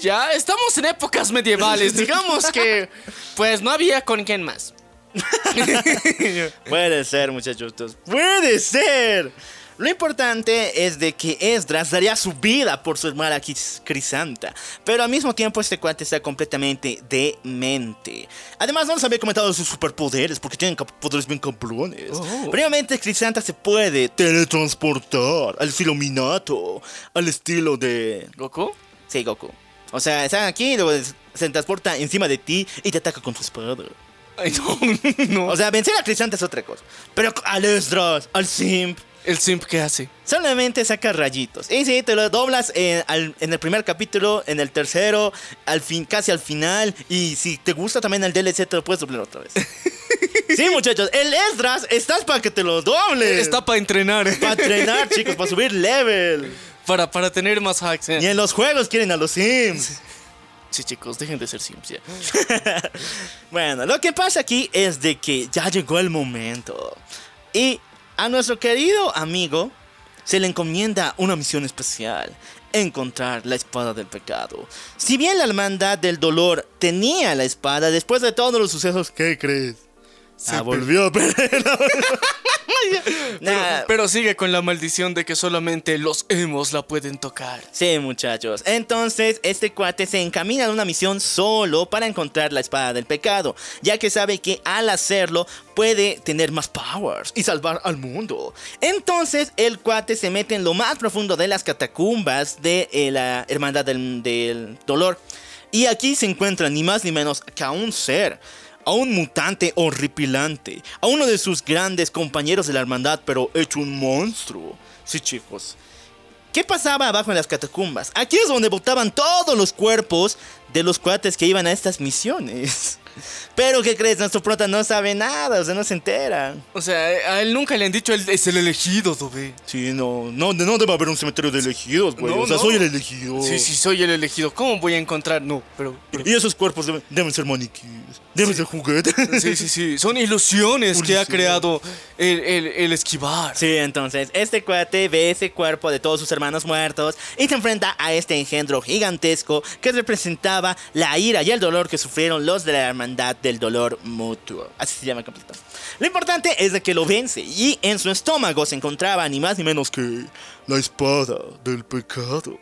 Ya, estamos en épocas medievales. Digamos que, pues no había con quién más. Puede ser, muchachos. Puede ser. Lo importante es de que Esdras daría su vida por su hermana Cris- Crisanta. Pero al mismo tiempo este cuate está completamente demente. Además no nos había comentado sus superpoderes porque tienen poderes bien cabrones. Oh. Primeramente Crisanta se puede teletransportar al estilo Minato. Al estilo de... ¿Goku? Sí, Goku. O sea, están aquí y luego se transporta encima de ti y te ataca con su espada. Ay, no, no. O sea, vencer a Crisanta es otra cosa. Pero al Esdras, al Simp, ¿El simp qué hace? solamente saca rayitos. Y sí, te lo doblas en, al- en el primer capítulo, en el tercero, al fin, casi al final. Y si te gusta también el DLC, te lo puedes doblar otra vez. sí, muchachos, el Esdras estás para que te lo dobles. Está para entrenar. para entrenar, chicos, para subir level. Para, para tener más hacks. eh. Y en los juegos quieren a los Sims. Sí, chicos, dejen de ser simps. Bueno, lo que pasa aquí es de que ya llegó el momento. Y a nuestro querido amigo se le encomienda una misión especial. Encontrar la espada del pecado. Si bien la hermandad del dolor tenía la espada, después de todos los sucesos, ¿qué crees? Se ah, volvió a perder. Pero, Nah, pero sigue con la maldición de que solamente los emos la pueden tocar. Sí, muchachos. Entonces, este cuate se encamina a una misión solo para encontrar la espada del pecado, ya que sabe que al hacerlo puede tener más powers y salvar al mundo. Entonces, el cuate se mete en lo más profundo de las catacumbas de eh, la Hermandad del, del Dolor. Y aquí se encuentra ni más ni menos que a un ser. A un mutante horripilante. A uno de sus grandes compañeros de la hermandad, pero hecho un monstruo. Sí, chicos. ¿Qué pasaba abajo en las catacumbas? Aquí es donde botaban todos los cuerpos de los cuates que iban a estas misiones. Pero, ¿qué crees? Nuestro prota no sabe nada, o sea, no se entera. O sea, a él nunca le han dicho él es el elegido, Dobe. Sí, no, no, no debe haber un cementerio de elegidos, güey. No, o sea, no. soy el elegido. Sí, sí, soy el elegido. ¿Cómo voy a encontrar? No, pero. pero- Y esos cuerpos deben, deben ser maniquíes, deben ser juguetes. Sí, sí, sí. Son ilusiones que ha creado el, el, el esquivar. Sí, entonces, este cuate ve ese cuerpo de todos sus hermanos muertos y se enfrenta a este engendro gigantesco que representaba la ira y el dolor que sufrieron los de la hermandad del dolor mutuo. Así se llama completo. Lo importante es de que lo vence y en su estómago se encontraba ni más ni menos que la espada del pecado.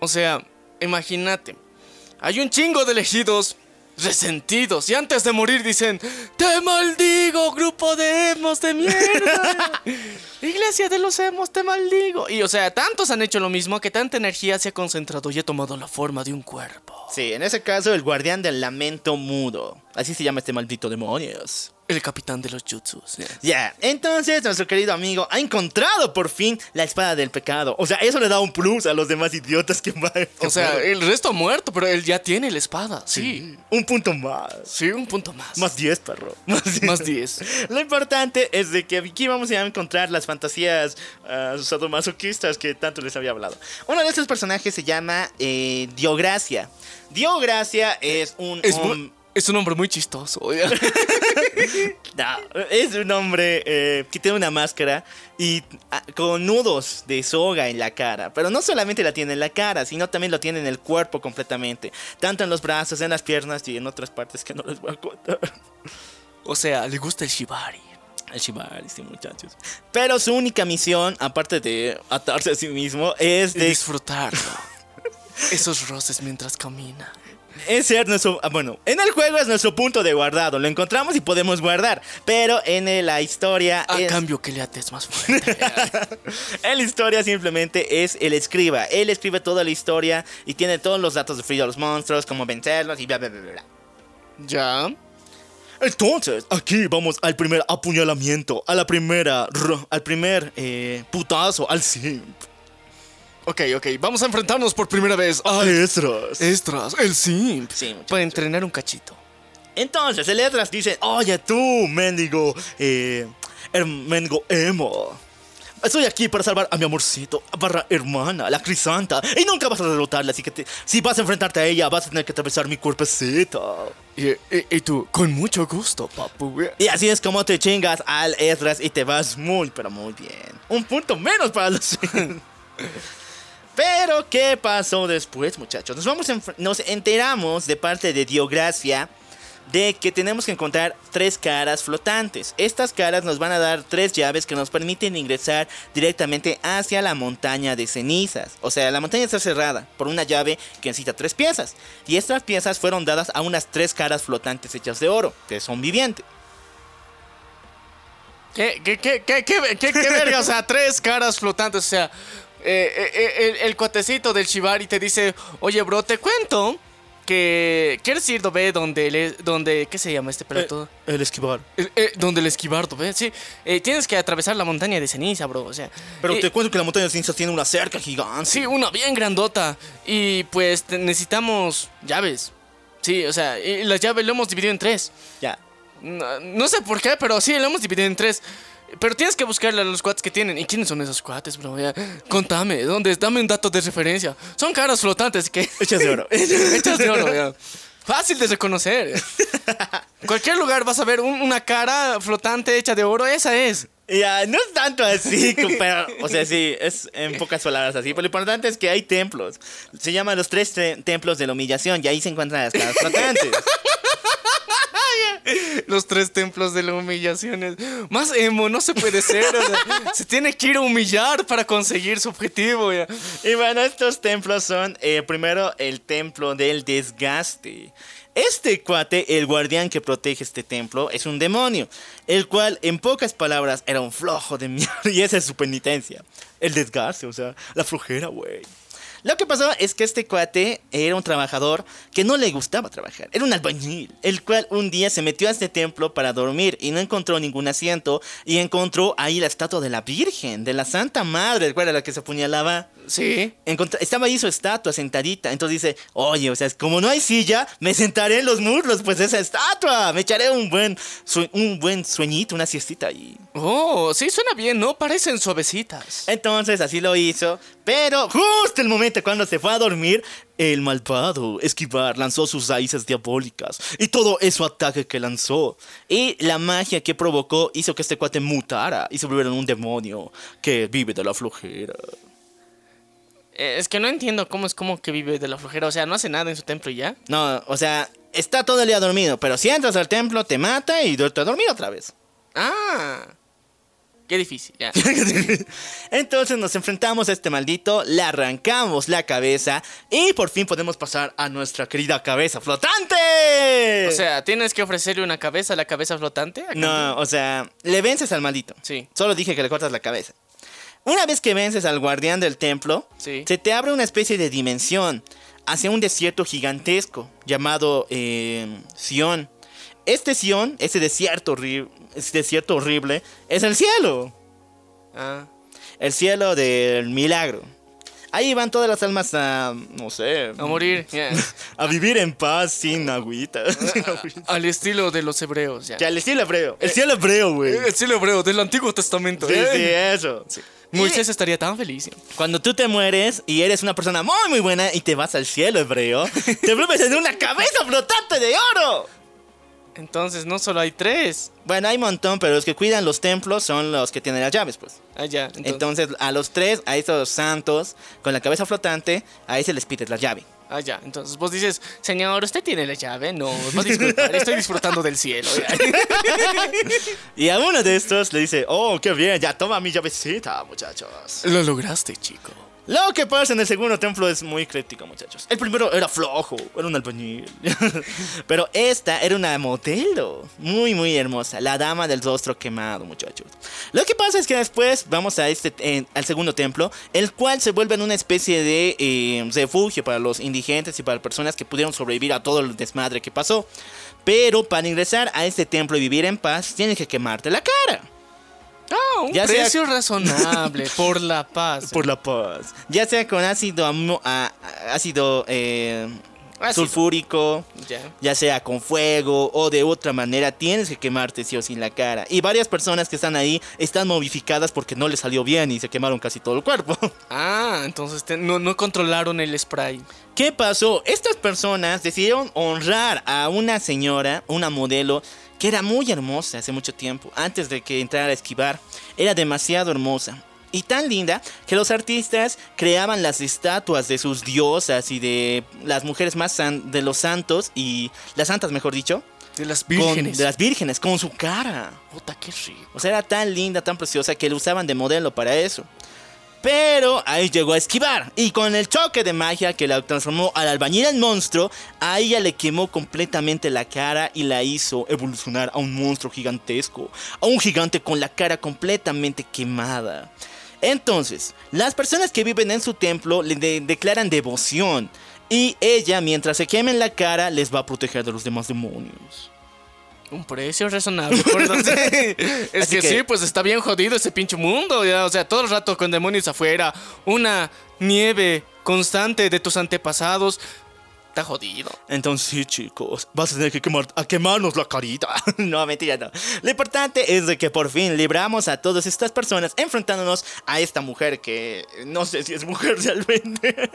O sea, imagínate. Hay un chingo de elegidos resentidos y antes de morir dicen, te maldigo, grupo de emos de mierda. Iglesia de los emos, te maldigo. Y o sea, tantos han hecho lo mismo que tanta energía se ha concentrado y ha tomado la forma de un cuerpo. Sí, en ese caso el guardián del lamento mudo. Así se llama este maldito demonios. El capitán de los jutsus. ya. Entonces nuestro querido amigo ha encontrado por fin la espada del pecado. O sea, eso le da un plus a los demás idiotas que van. O sea, el resto ha muerto, pero él ya tiene la espada. Sí. un punto más. Sí, un punto más. Más 10, perro. Más 10. Más 10. Lo importante es de que aquí vamos a encontrar las fantasías ah, sadomasoquistas que tanto les había hablado. Uno de estos personajes se llama eh, Diogracia. Diogracia es un Es, es un hombre muy chistoso. No, es un hombre eh, que tiene una máscara y ah, con nudos de soga en la cara. Pero no solamente la tiene en la cara, sino también lo tiene en el cuerpo completamente. Tanto en los brazos, en las piernas y en otras partes que no les voy a contar. O sea, le gusta el shibari. El Shibari, sí, muchachos. Pero su única misión, aparte de atarse a sí mismo, es De de disfrutarlo. Esos roces mientras camina. Es ser nuestro. ah, Bueno, en el juego es nuestro punto de guardado. Lo encontramos y podemos guardar. Pero en la historia. A es- cambio que le ates más fuerte. En la historia simplemente es el escriba. Él escribe toda la historia y tiene todos los datos de Free a los monstruos, cómo vencerlos y bla bla bla bla, ya. Entonces, aquí vamos al primer apuñalamiento, a la primera, al primer eh, putazo, al simp, Ok, ok. Vamos a enfrentarnos por primera vez a Esdras. Estras, el simp. Sí, muchacho. Para entrenar un cachito. Entonces, el Esdras dice, oye tú, mendigo, eh, her- mendigo emo. Estoy aquí para salvar a mi amorcito, barra hermana, la crisanta, y nunca vas a derrotarla, así que te- si vas a enfrentarte a ella, vas a tener que atravesar mi cuerpecito. Y, y- y tú, con mucho gusto, papu. Y así es como te chingas al Esdras y te vas muy, pero muy bien. Un punto menos para los... Pero, ¿qué pasó después, muchachos? Nos, vamos nos enteramos de parte de Diogracia de que tenemos que encontrar tres caras flotantes. Estas caras nos van a dar tres llaves que nos permiten ingresar directamente hacia la montaña de cenizas. O sea, la montaña está cerrada por una llave que necesita tres piezas. Y estas piezas fueron dadas a unas tres caras flotantes hechas de oro, que son vivientes. ¿Qué, qué, qué, qué, qué, qué, qué verga? O sea, tres caras flotantes. O sea, eh, eh, eh, el, el cuatecito del Shibari te dice, oye, bro, te cuento que quieres ir, ve, donde, le, donde, ¿qué se llama este pelotudo? El esquivar. El- eh, donde el esquivardo, ¿ves? Sí, eh, tienes que atravesar la montaña de ceniza, bro. O sea, Pero te cuento que la montaña de cenizas tiene una cerca gigante. Sí, una bien grandota. Y pues necesitamos llaves. Sí, o sea, y las llaves lo hemos dividido en tres. Ya. No, no sé por qué, pero sí, lo hemos dividido en tres. Pero tienes que buscarle a los cuates que tienen. ¿Y quiénes son esos cuates, bro? Ya, contame, ¿dónde? Dame un dato de referencia. Son caras flotantes que... Hechas de oro. Hechas de oro, ya. Fácil de reconocer. Cualquier lugar vas a ver un- una cara flotante hecha de oro, esa es. Ya, no es tanto así, pero, o sea, sí, es en pocas palabras así. Pero lo importante es que hay templos. Se llaman los tres te- templos de la humillación y ahí se encuentran las caras flotantes. Los tres templos de la humillación. Más emo, no se puede ser. se tiene que ir a humillar para conseguir su objetivo. Y bueno, estos templos son, eh, primero, el templo del desgaste. Este cuate, el guardián que protege este templo, es un demonio, el cual, en pocas palabras, era un flojo de mierda. Y esa es su penitencia. El desgaste, o sea, la flojera, güey. Lo que pasó es que este cuate era un trabajador que no le gustaba trabajar. Era un albañil, el cual un día se metió a este templo para dormir y no encontró ningún asiento y encontró ahí la estatua de la Virgen, de la Santa Madre, ¿cuál era la que se apuñalaba? Sí. estaba ahí su estatua sentadita. Entonces dice, oye, o sea, como no hay silla, me sentaré en los muslos, pues de esa estatua. Me echaré un buen, un buen sueñito, una siestita ahí. Oh, sí, suena bien, ¿no? Parecen suavecitas. Entonces así lo hizo. Pero justo el momento cuando se fue a dormir, el malvado Esquivar lanzó sus raíces diabólicas. Y todo eso ataque que lanzó. Y la magia que provocó hizo que este cuate mutara y se volviera un demonio que vive de la flojera. Eh, Es que no entiendo cómo es como que vive de la flojera. O sea, no hace nada en su templo y ya. No, o sea, está todo el día dormido. Pero si entras al templo, te mata y te a dormir otra vez. Ah. Qué difícil, ya. Entonces nos enfrentamos a este maldito, le arrancamos la cabeza y por fin podemos pasar a nuestra querida cabeza flotante. O sea, ¿tienes que ofrecerle una cabeza a la cabeza flotante? No, o sea, le vences al maldito. Sí. Solo dije que le cortas la cabeza. Una vez que vences al guardián del templo, Sí. se te abre una especie de dimensión hacia un desierto gigantesco llamado eh, Sion. Este Sion, ese desierto, ese desierto horrible, es el cielo. Ah. El cielo del milagro. Ahí van todas las almas a, no sé, A morir, ya. a vivir en paz sin agüita. sin agüita. Al estilo de los hebreos, ya. Ya, el cielo hebreo. El cielo hebreo, güey. El estilo hebreo del Antiguo Testamento. Sí, ¿eh? sí, eso. Moisés estaría tan feliz. Cuando tú te mueres y eres una persona muy muy buena y te vas al cielo hebreo, te vuelves en una cabeza flotante de oro. Entonces, no solo hay tres. Bueno, hay un montón, pero los que cuidan los templos son los que tienen las llaves, pues. Ah, ya. Entonces, Entonces, a los tres, a esos santos con la cabeza flotante, a ese les pides la llave. Ah, ya. Entonces vos dices, señor, ¿usted tiene la llave? No, disculpar, estoy disfrutando del cielo. Y a uno de estos le dice, oh, qué bien, ya toma mi llavecita, muchachos. Lo lograste, chico. Lo que pasa en el segundo templo es muy crítico, muchachos. El primero era flojo, era un albañil. Pero esta era una modelo, muy, muy hermosa, la dama del rostro quemado, muchachos. Lo que pasa es que después vamos a este, al segundo templo, el cual se vuelve en una especie de eh, refugio para los indigentes y para personas que pudieron sobrevivir a todo el desmadre que pasó. Pero para ingresar a este templo y vivir en paz, tienes que quemarte la cara. Ah, un Ya sea- precio razonable por la paz. Por la paz. Ya sea con ácido, amo- ácido eh, Ácido. sulfúrico, Ya. ya sea con fuego o de otra manera, tienes que quemarte sí o sí la cara. Y varias personas que están ahí están momificadas porque no les salió bien y se quemaron casi todo el cuerpo. Ah, entonces te- no, no controlaron el spray. ¿Qué pasó? Estas personas decidieron honrar a una señora, una modelo, que era muy hermosa hace mucho tiempo, antes de que entrara a esquivar. Era demasiado hermosa. Y tan linda que los artistas creaban las estatuas de sus diosas y de las mujeres más san- de los santos y las santas, mejor dicho, De las con- vírgenes. de las vírgenes con su cara. Puta, qué rico. O sea, era tan linda, tan preciosa que la usaban de modelo para eso. Pero ahí llegó a esquivar. Y con el choque de magia que la transformó al albañil en monstruo, a ella le quemó completamente la cara y la hizo evolucionar a un monstruo gigantesco. A un gigante con la cara completamente quemada. Entonces, las personas que viven en su templo le de- declaran devoción. Y ella, mientras se quemen la cara, les va a proteger de los demás demonios. Un precio razonable, es que, que- sí, pues está bien jodido ese pinche mundo. ya, O sea, todo el rato con demonios afuera. Una nieve constante de tus antepasados. Está jodido. Entonces, sí, chicos, vas a tener que quemar, a quemarnos la carita. no, mentira, no. Lo importante es de que por fin libramos a todas estas personas enfrentándonos a esta mujer que no sé si es mujer realmente.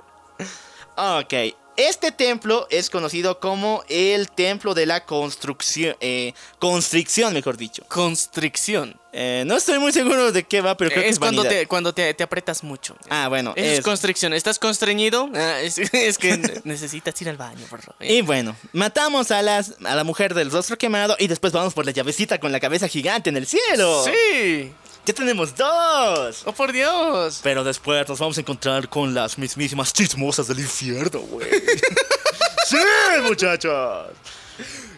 ok, este templo es conocido como el templo de la construcción, eh, constricción, mejor dicho. Constricción. Eh, no estoy muy seguro de qué va, pero creo que es es cuando, vanidad. te, cuando te, te apretas mucho. Ah, bueno, Eso es es- constricción. ¿Estás constreñido? Ah, es, es que necesitas ir al baño, por favor. Y bueno, matamos a, las, a la mujer del rostro quemado y después vamos por la llavecita con la cabeza gigante en el cielo. Sí. Ya tenemos dos. Oh, por Dios. Pero después nos vamos a encontrar con las mismísimas chismosas del infierno, güey. sí, muchachos.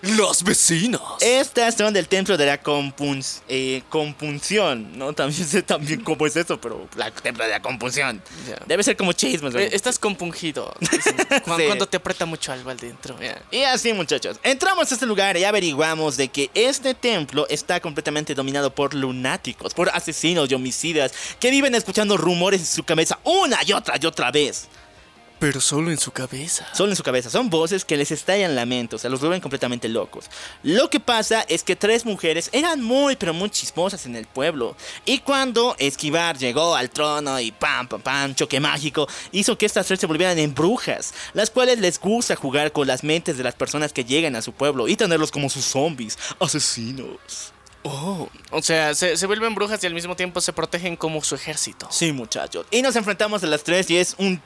Los vecinos. Estas son del templo de la compun- eh, compunción, ¿no? También sé también cómo es eso, pero la templo de la compunción. Debe ser como chismes, Eh, Estás compungido. Sí. Cuando te aprieta mucho algo al dentro. ya. Y así, muchachos, entramos a este lugar y averiguamos de que este templo está completamente dominado por lunáticos, por asesinos y homicidas que viven escuchando rumores en su cabeza una y otra y otra vez. Pero solo en su cabeza. Solo en su cabeza. Son voces que les estallan la mente, o sea, los vuelven completamente locos. Lo que pasa es que tres mujeres eran muy, pero muy chismosas en el pueblo. Y cuando Esquivar llegó al trono y pam, pam, pam, choque mágico, hizo que estas tres se volvieran en brujas, las cuales les gusta jugar con las mentes de las personas que llegan a su pueblo y tenerlos como sus zombies, asesinos. Oh, o sea, se, se vuelven brujas y al mismo tiempo se protegen como su ejército. Sí, muchachos. Y nos enfrentamos a las tres y es un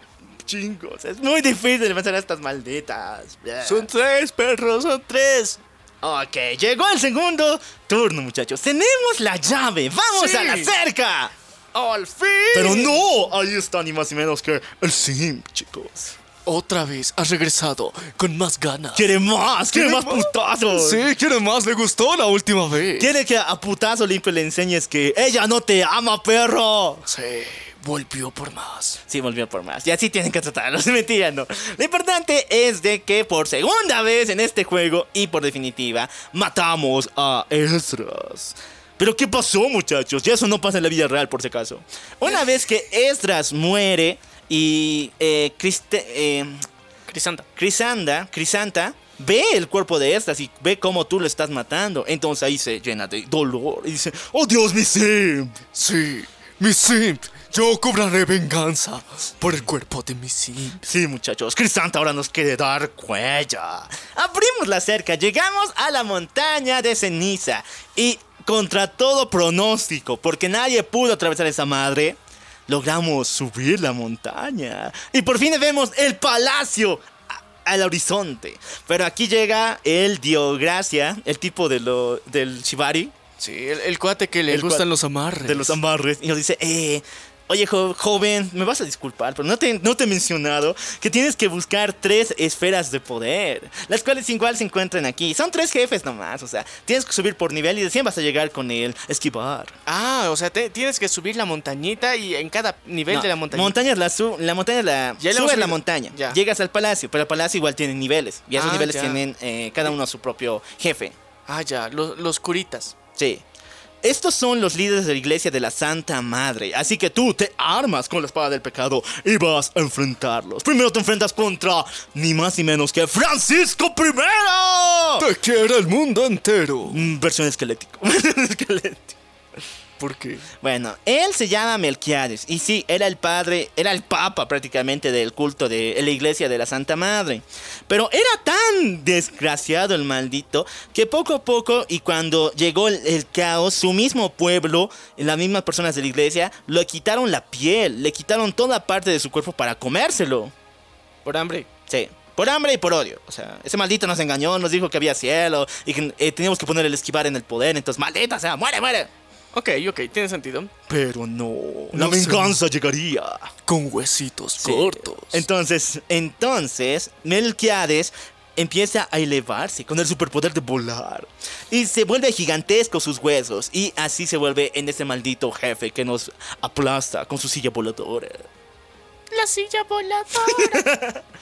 chingo. o sea, es muy difícil vencer a estas malditas. Son tres, perros, son tres. Ok, llegó el segundo turno, muchachos. Tenemos la llave. ¡Vamos Sí. a la cerca! ¡Al fin! Pero no, ahí está ni más ni menos que el Simp, chicos. Otra vez has regresado con más ganas. Quiere más, quiere, ¿Quiere más más? putazos. Sí, quiere más, le gustó la última vez. Quiere que a putazo limpio le enseñes que ella no te ama, perro. Sí, volvió por más. Sí, volvió por más. Y así tienen que tratarlo, se mentira, no. Lo importante es de que por segunda vez en este juego y por definitiva, matamos a Esdras. Pero ¿qué pasó, muchachos? Ya eso no pasa en la vida real, por si acaso. Una vez que Esdras muere y eh, Criste- eh, Crisanta. Crisanda, Crisanta ve el cuerpo de Esdras y ve cómo tú lo estás matando. Entonces ahí se llena de dolor y dice, ¡Oh Dios, mi Sim! Sí, mi simp. Yo cobraré venganza por el cuerpo de mi simp. Sí, muchachos, Crisanta ahora nos quiere dar cuella. Abrimos la cerca, llegamos a la montaña de ceniza y contra todo pronóstico, porque nadie pudo atravesar esa madre, logramos subir la montaña y por fin vemos el palacio al horizonte. Pero aquí llega el Diogracia, el tipo de lo, del Shibari, Sí, el, el cuate que le El gustan los amarres. de los amarres y nos dice, eh, oye jo- joven, me vas a disculpar, pero no te, no te he mencionado que tienes que buscar tres esferas de poder, las cuales igual se encuentran aquí. Son tres jefes nomás, o sea, tienes que subir por nivel y recién vas a llegar con el esquivar. Ah, o sea, te- tienes que subir la montañita y en cada nivel No, de la montaña. montaña es la, su- la montaña es la Ya subes la montaña, Ya. llegas al palacio, pero el palacio igual tiene niveles y esos Ah, niveles ya. tienen eh, cada uno su propio jefe. Ah, ya, los, los curitas. Sí. Estos son los líderes de la iglesia de la Santa Madre. Así que tú te armas con la espada del pecado y vas a enfrentarlos. Primero te enfrentas contra ni más ni menos que Francisco I. Te quiere el mundo entero. Mm, Versión esquelético. ¿Por qué? Bueno, él se llama Melquiades y sí, era el padre, era el papa prácticamente del culto de la iglesia de la Santa Madre. Pero era tan desgraciado el maldito que poco a poco y cuando llegó el, el caos, su mismo pueblo, las mismas personas de la iglesia, le quitaron la piel, le quitaron toda parte de su cuerpo para comérselo. Por hambre. Sí. Por hambre y por odio. O sea, ese maldito nos engañó, nos dijo que había cielo y que eh, teníamos que poner el esquivar en el poder. Entonces, maldita sea, muere, muere. Ok, ok, tiene sentido. Pero no, la No sé. venganza llegaría. Con huesitos Sí. cortos. Entonces, entonces, Melquiades empieza a elevarse con el superpoder de volar. Y se vuelve gigantesco sus huesos. Y así se vuelve en ese maldito jefe que nos aplasta con su silla voladora. La silla voladora.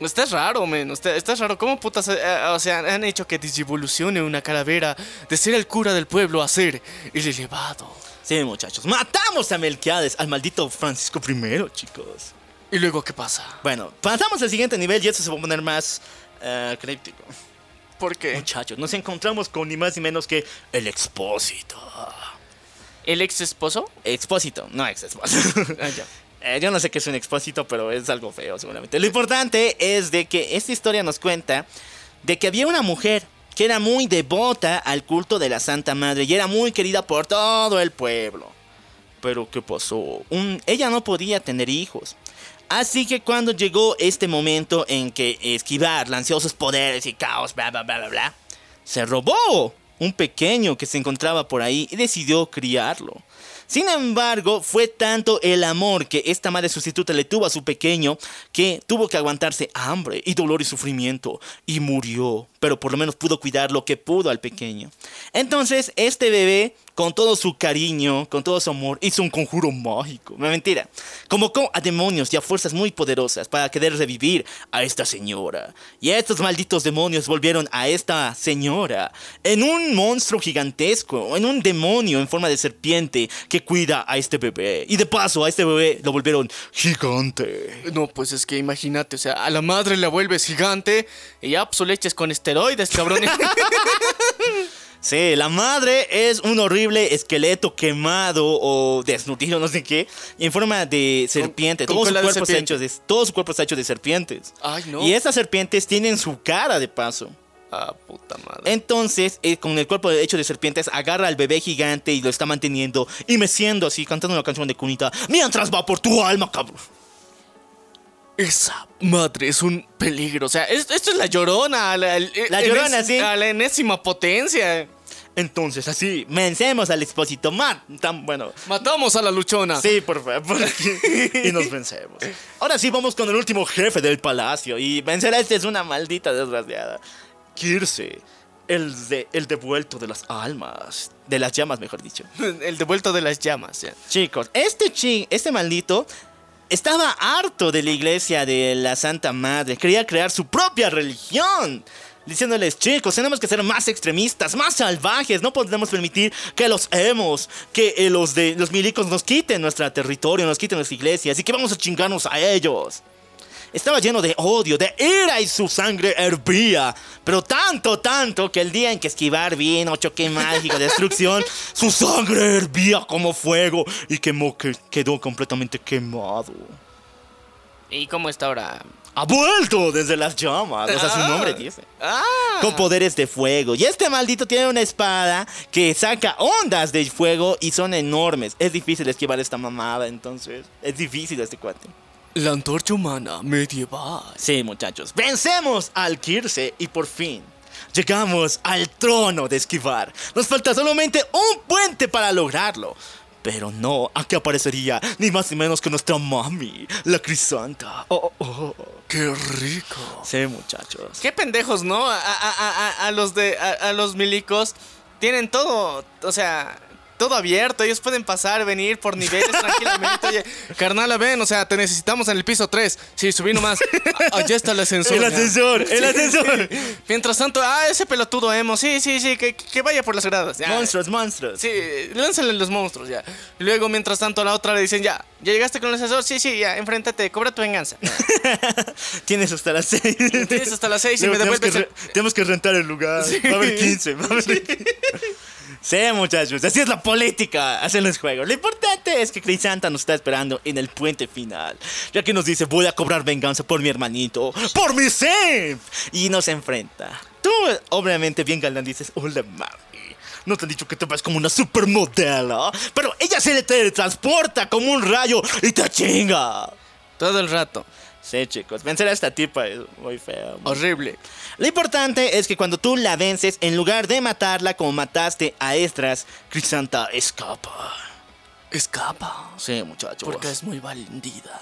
Está raro, men. Está, está raro. ¿Cómo putas, eh, eh, o sea, han hecho que digivolucione una calavera de ser el cura del pueblo a ser el elevado? Sí, muchachos. Matamos a Melquiades, al maldito Francisco I, chicos. ¿Y luego qué pasa? Bueno, pasamos al siguiente nivel y esto se va a poner más eh, críptico. ¿Por qué? Muchachos, nos encontramos con ni más ni menos que el expósito. ¿El ex esposo? Expósito, no ex esposo. Ah, ya. Eh, yo no sé qué es un expósito, pero es algo feo seguramente. Lo importante es de que esta historia nos cuenta de que había una mujer que era muy devota al culto de la Santa Madre y era muy querida por todo el pueblo. Pero ¿qué pasó? Ella no podía tener hijos. Así que cuando llegó este momento en que Esquivar lanzó sus poderes y caos, bla, bla, bla, bla, bla, se robó un pequeño que se encontraba por ahí y decidió criarlo. Sin embargo, fue tanto el amor que esta madre sustituta le tuvo a su pequeño que tuvo que aguantarse hambre y dolor y sufrimiento y murió pero por lo menos pudo cuidar lo que pudo al pequeño. Entonces, este bebé, con todo su cariño, con todo su amor, hizo un conjuro mágico. No mentira. Convocó a demonios y a fuerzas muy poderosas para querer revivir a esta señora. Y estos malditos demonios volvieron a esta señora en un monstruo gigantesco, en un demonio en forma de serpiente que cuida a este bebé. Y de paso, a este bebé lo volvieron gigante. No, pues es que imagínate, o sea, a la madre la vuelves gigante y ya pues le eches con esteroides, cabrón. Sí, la madre es un horrible esqueleto quemado o desnutrido, no sé qué, en forma de serpiente. con todo, su cuerpo serpiente. hecho de, todo su cuerpo está hecho de serpientes. Ay, no. Y esas serpientes tienen su cara de paso. Ah, puta madre. Entonces, eh, con el cuerpo hecho de serpientes, agarra al bebé gigante y lo está manteniendo y meciendo así, cantando una canción de cunita. Mientras va por tu alma, cabrón. Esa madre es un peligro. O sea, es- esto es la llorona. La, el- La el- Llorona, enes- sí. A la enésima potencia. Entonces, así, vencemos al expósito. Man, tan bueno. Matamos a la luchona. Sí, por favor. y nos vencemos. Ahora sí, vamos con el último jefe del palacio. Y vencer a este es una maldita desgraciada. Kirse, el, de, el devuelto de las almas. De las llamas, mejor dicho. El devuelto de las llamas. Chicos, este chi, este maldito estaba harto de la iglesia de la Santa Madre. Quería crear su propia religión. Diciéndoles, chicos, tenemos que ser más extremistas, más salvajes. No podemos permitir que los emos, que eh, los de los milicos nos quiten nuestro territorio, nos quiten nuestra iglesia. Así que vamos a chingarnos a ellos. Estaba lleno de odio, de ira y su sangre hervía. Pero tanto, tanto que el día en que esquivar vino, choque mágico, destrucción, su sangre hervía como fuego y quemó, que quedó completamente quemado. ¿Y cómo está ahora? Ha vuelto desde las llamas, o sea, su Ah. nombre dice. Ah. Con poderes de fuego. Y este maldito tiene una espada que saca ondas de fuego y son enormes. Es difícil esquivar esta mamada, entonces. Es difícil este cuate. La antorcha humana medieval. Sí, muchachos. Vencemos al Kirse y por fin llegamos al trono de esquivar. Nos falta solamente un puente para lograrlo. Pero no, aquí aparecería ni más ni menos que nuestra mami, la Crisanta. Oh, oh, oh. ¡Qué rico! Sí, muchachos. Qué pendejos, ¿no? A, a- a- a- a los de a, a los milicos tienen todo, o sea, todo abierto. Ellos pueden pasar, venir por niveles tranquilamente. Oye, carnal, ven, o sea, te necesitamos en el piso 3. Sí, subí nomás. Allá está el ascensor. El ya. ascensor, el Sí. ascensor. Mientras tanto, ah, ese pelotudo emo. Sí, sí, sí, que, que vaya por las gradas. ya. Monstruos, monstruos. Sí, lánzale los monstruos ya. Luego, mientras tanto, a la otra le dicen, ya, ¿ya llegaste con el ascensor? Sí, sí, ya, enfréntate, cobra tu venganza. Tienes hasta las 6. Tienes hasta las seis y me tenemos, que devuelves re- tenemos que rentar el lugar. Sí. Va a haber 15. Va a haber... Sí, muchachos, así es la política, hacen los juegos. Lo importante es que Chris Santa nos está esperando en el puente final, ya que nos dice, voy a cobrar venganza por mi hermanito, por mi Sim. Y nos enfrenta. Tú, obviamente, bien galán, dices, hola, mami. No te han dicho que te ves como una supermodelo, pero ella se le teletransporta como un rayo y te chinga. Todo el rato. Sí, chicos, vencer a esta tipa es muy feo. muy Horrible. Lo importante es que cuando tú la vences, en lugar de matarla como mataste a Estras, Crisanta escapa. Escapa. Sí, muchachos. Porque es muy bandida.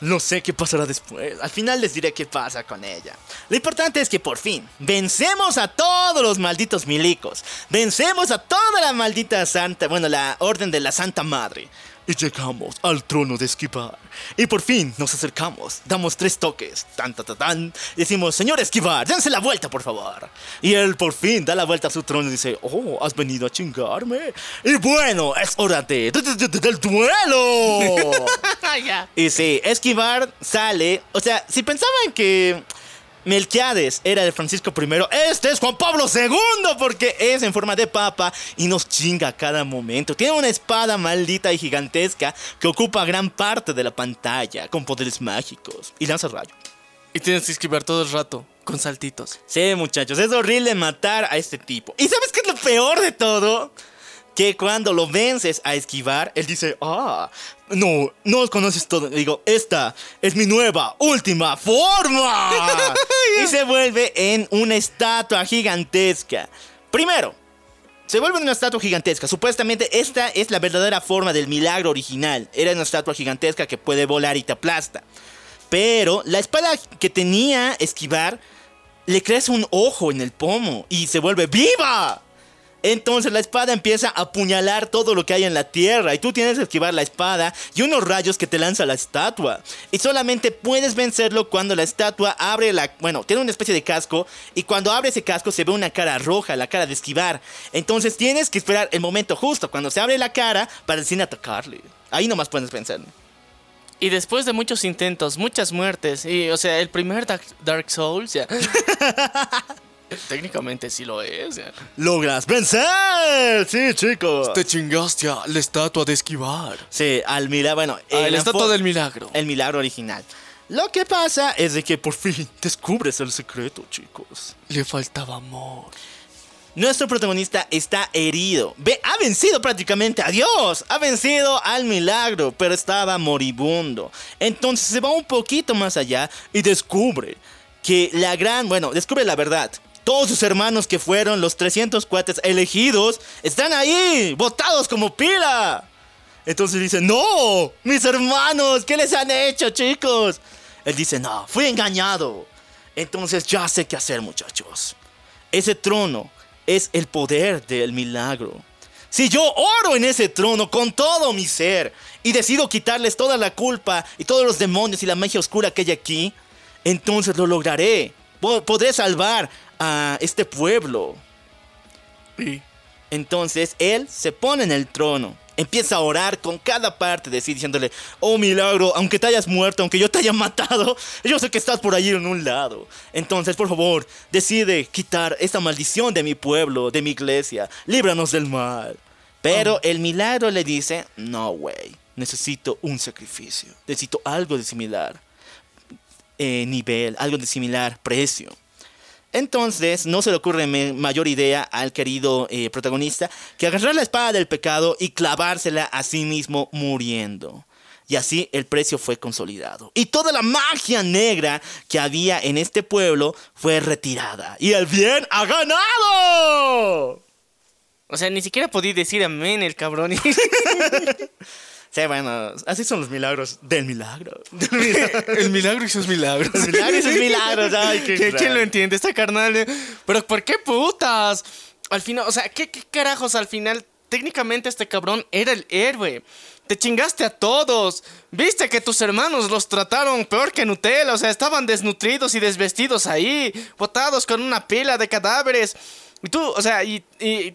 No sé qué pasará después. Al final les diré qué pasa con ella. Lo importante es que por fin vencemos a todos los malditos milicos. Vencemos a toda la maldita santa, bueno, la orden de la Santa Madre. Y llegamos al trono de Esquivar. Y por fin nos acercamos. Damos tres toques. Tan, tan, tan, tan. Y decimos, señor Esquivar, dense la vuelta, por favor. Y él por fin da la vuelta a su trono y dice, oh, has venido a chingarme. Y bueno, es hora de, de- de- de- del duelo. ya. Y sí, Esquivar sale. O sea, si pensaban que Melquiades era de Francisco I, este es Juan Pablo II, porque es en forma de papa y nos chinga a cada momento. Tiene una espada maldita y gigantesca que ocupa gran parte de la pantalla con poderes mágicos y lanza rayo. Y tienes que esquivar todo el rato. Con saltitos. Sí, muchachos, es horrible matar a este tipo. ¿Y sabes qué es lo peor de todo? Que cuando lo vences a esquivar, él dice, ah, no, no conoces todo. Le digo, esta es mi nueva, última forma. y se vuelve en una estatua gigantesca. Primero, se vuelve en una estatua gigantesca. Supuestamente esta es la verdadera forma del milagro original. Era una estatua gigantesca que puede volar y te aplasta. Pero la espada que tenía esquivar le crece un ojo en el pomo y se vuelve viva. Entonces la espada empieza a apuñalar todo lo que hay en la tierra y tú tienes que esquivar la espada y unos rayos que te lanza la estatua. Y solamente puedes vencerlo cuando la estatua abre la... Bueno, tiene una especie de casco y cuando abre ese casco se ve una cara roja, la cara de esquivar. Entonces tienes que esperar el momento justo cuando se abre la cara para sin atacarle. Ahí nomás puedes vencerlo. Y después de muchos intentos, muchas muertes, y o sea, el primer Dark, Dark Souls, ya. Técnicamente sí lo es. ¡Logras vencer! Sí, chicos. Te chingaste a la estatua de esquivar. Sí, al milagro, bueno, Ah, el la estatua del milagro. el milagro original. Lo que pasa es de que por fin descubres el secreto, chicos. Le faltaba amor. Nuestro protagonista está herido. Ve, ha vencido prácticamente a Dios. Ha vencido al milagro, pero estaba moribundo. Entonces se va un poquito más allá y descubre que la gran, bueno, descubre la verdad. Todos sus hermanos que fueron los 300 cuates elegidos están ahí, botados como pila. Entonces dice, no, mis hermanos, ¿qué les han hecho, chicos? Él dice, no, fui engañado. Entonces ya sé qué hacer, muchachos. Ese trono es el poder del milagro. Si yo oro en ese trono con todo mi ser y decido quitarles toda la culpa y todos los demonios y la magia oscura que hay aquí, entonces lo lograré. Po- Podré salvar a este pueblo. Entonces él se pone en el trono, empieza a orar con cada parte de sí, diciéndole, oh milagro, aunque te hayas muerto, aunque yo te haya matado, yo sé que estás por ahí en un lado. Entonces, por favor, decide quitar esta maldición de mi pueblo, de mi iglesia, líbranos del mal. Pero el milagro le dice, no, güey, necesito un sacrificio, necesito algo de similar eh, nivel, algo de similar precio. Entonces, no se le ocurre mayor idea al querido eh, protagonista que agarrar la espada del pecado y clavársela a sí mismo muriendo. Y así el precio fue consolidado. Y toda la magia negra que había en este pueblo fue retirada. Y el bien ha ganado. O sea, ni siquiera podía decir amén el cabrón. Sí, bueno, así son los milagros del milagro. Del milagro. el milagro y sus milagros. milagro y sus milagros, ay, qué ¿Quién, raro. lo entiende? Esta carnal. eh? Pero ¿por qué putas? Al final, o sea, ¿qué, qué carajos al final? Técnicamente este cabrón era el héroe. Te chingaste a todos. Viste que tus hermanos los trataron peor que Nutella. O sea, estaban desnutridos y desvestidos ahí. Botados con una pila de cadáveres. Y tú, o sea, y,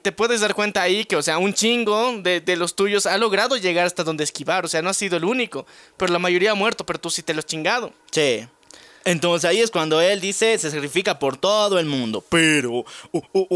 te puedes dar cuenta ahí que, o sea, un chingo de, de los tuyos ha logrado llegar hasta donde esquivar. O sea, no has sido el único. Pero la mayoría ha muerto, pero tú sí te lo has chingado. Sí. Entonces ahí es cuando él dice, se sacrifica por todo el mundo. Pero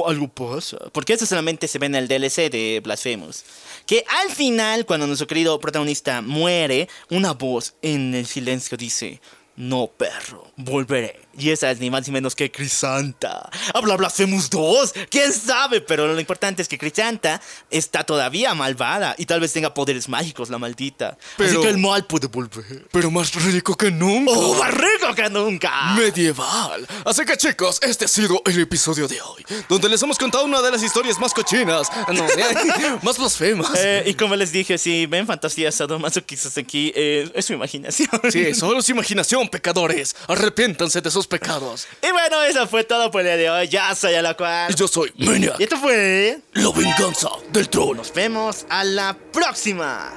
algo pasa. Porque eso solamente se ve en el DLC de Blasphemous. Que al final, cuando nuestro querido protagonista muere, una voz en el silencio dice... No, perro, volveré. Y esa es ni más ni menos que Crisanta. ¿Habla Blasphemous 2? ¿Quién sabe? Pero lo importante es que Crisanta está todavía malvada y tal vez tenga poderes mágicos, la maldita. Así que el mal puede volver. Pero más rico que nunca. ¡Oh, más rico que nunca! medieval. Así que chicos, este ha sido el episodio de hoy, donde les hemos contado una de las historias más cochinas, no, más blasfemas. Eh, y como les dije, si ven fantasías sadomasoquistas aquí, eh, es su imaginación. Sí, solo es imaginación, pecadores. Arrepiéntanse de sus pecados. Y bueno, eso fue todo por el día de hoy. Ya soy a la cual. Y yo soy Maniac, Y esto fue. la venganza del trono. Nos vemos a la próxima.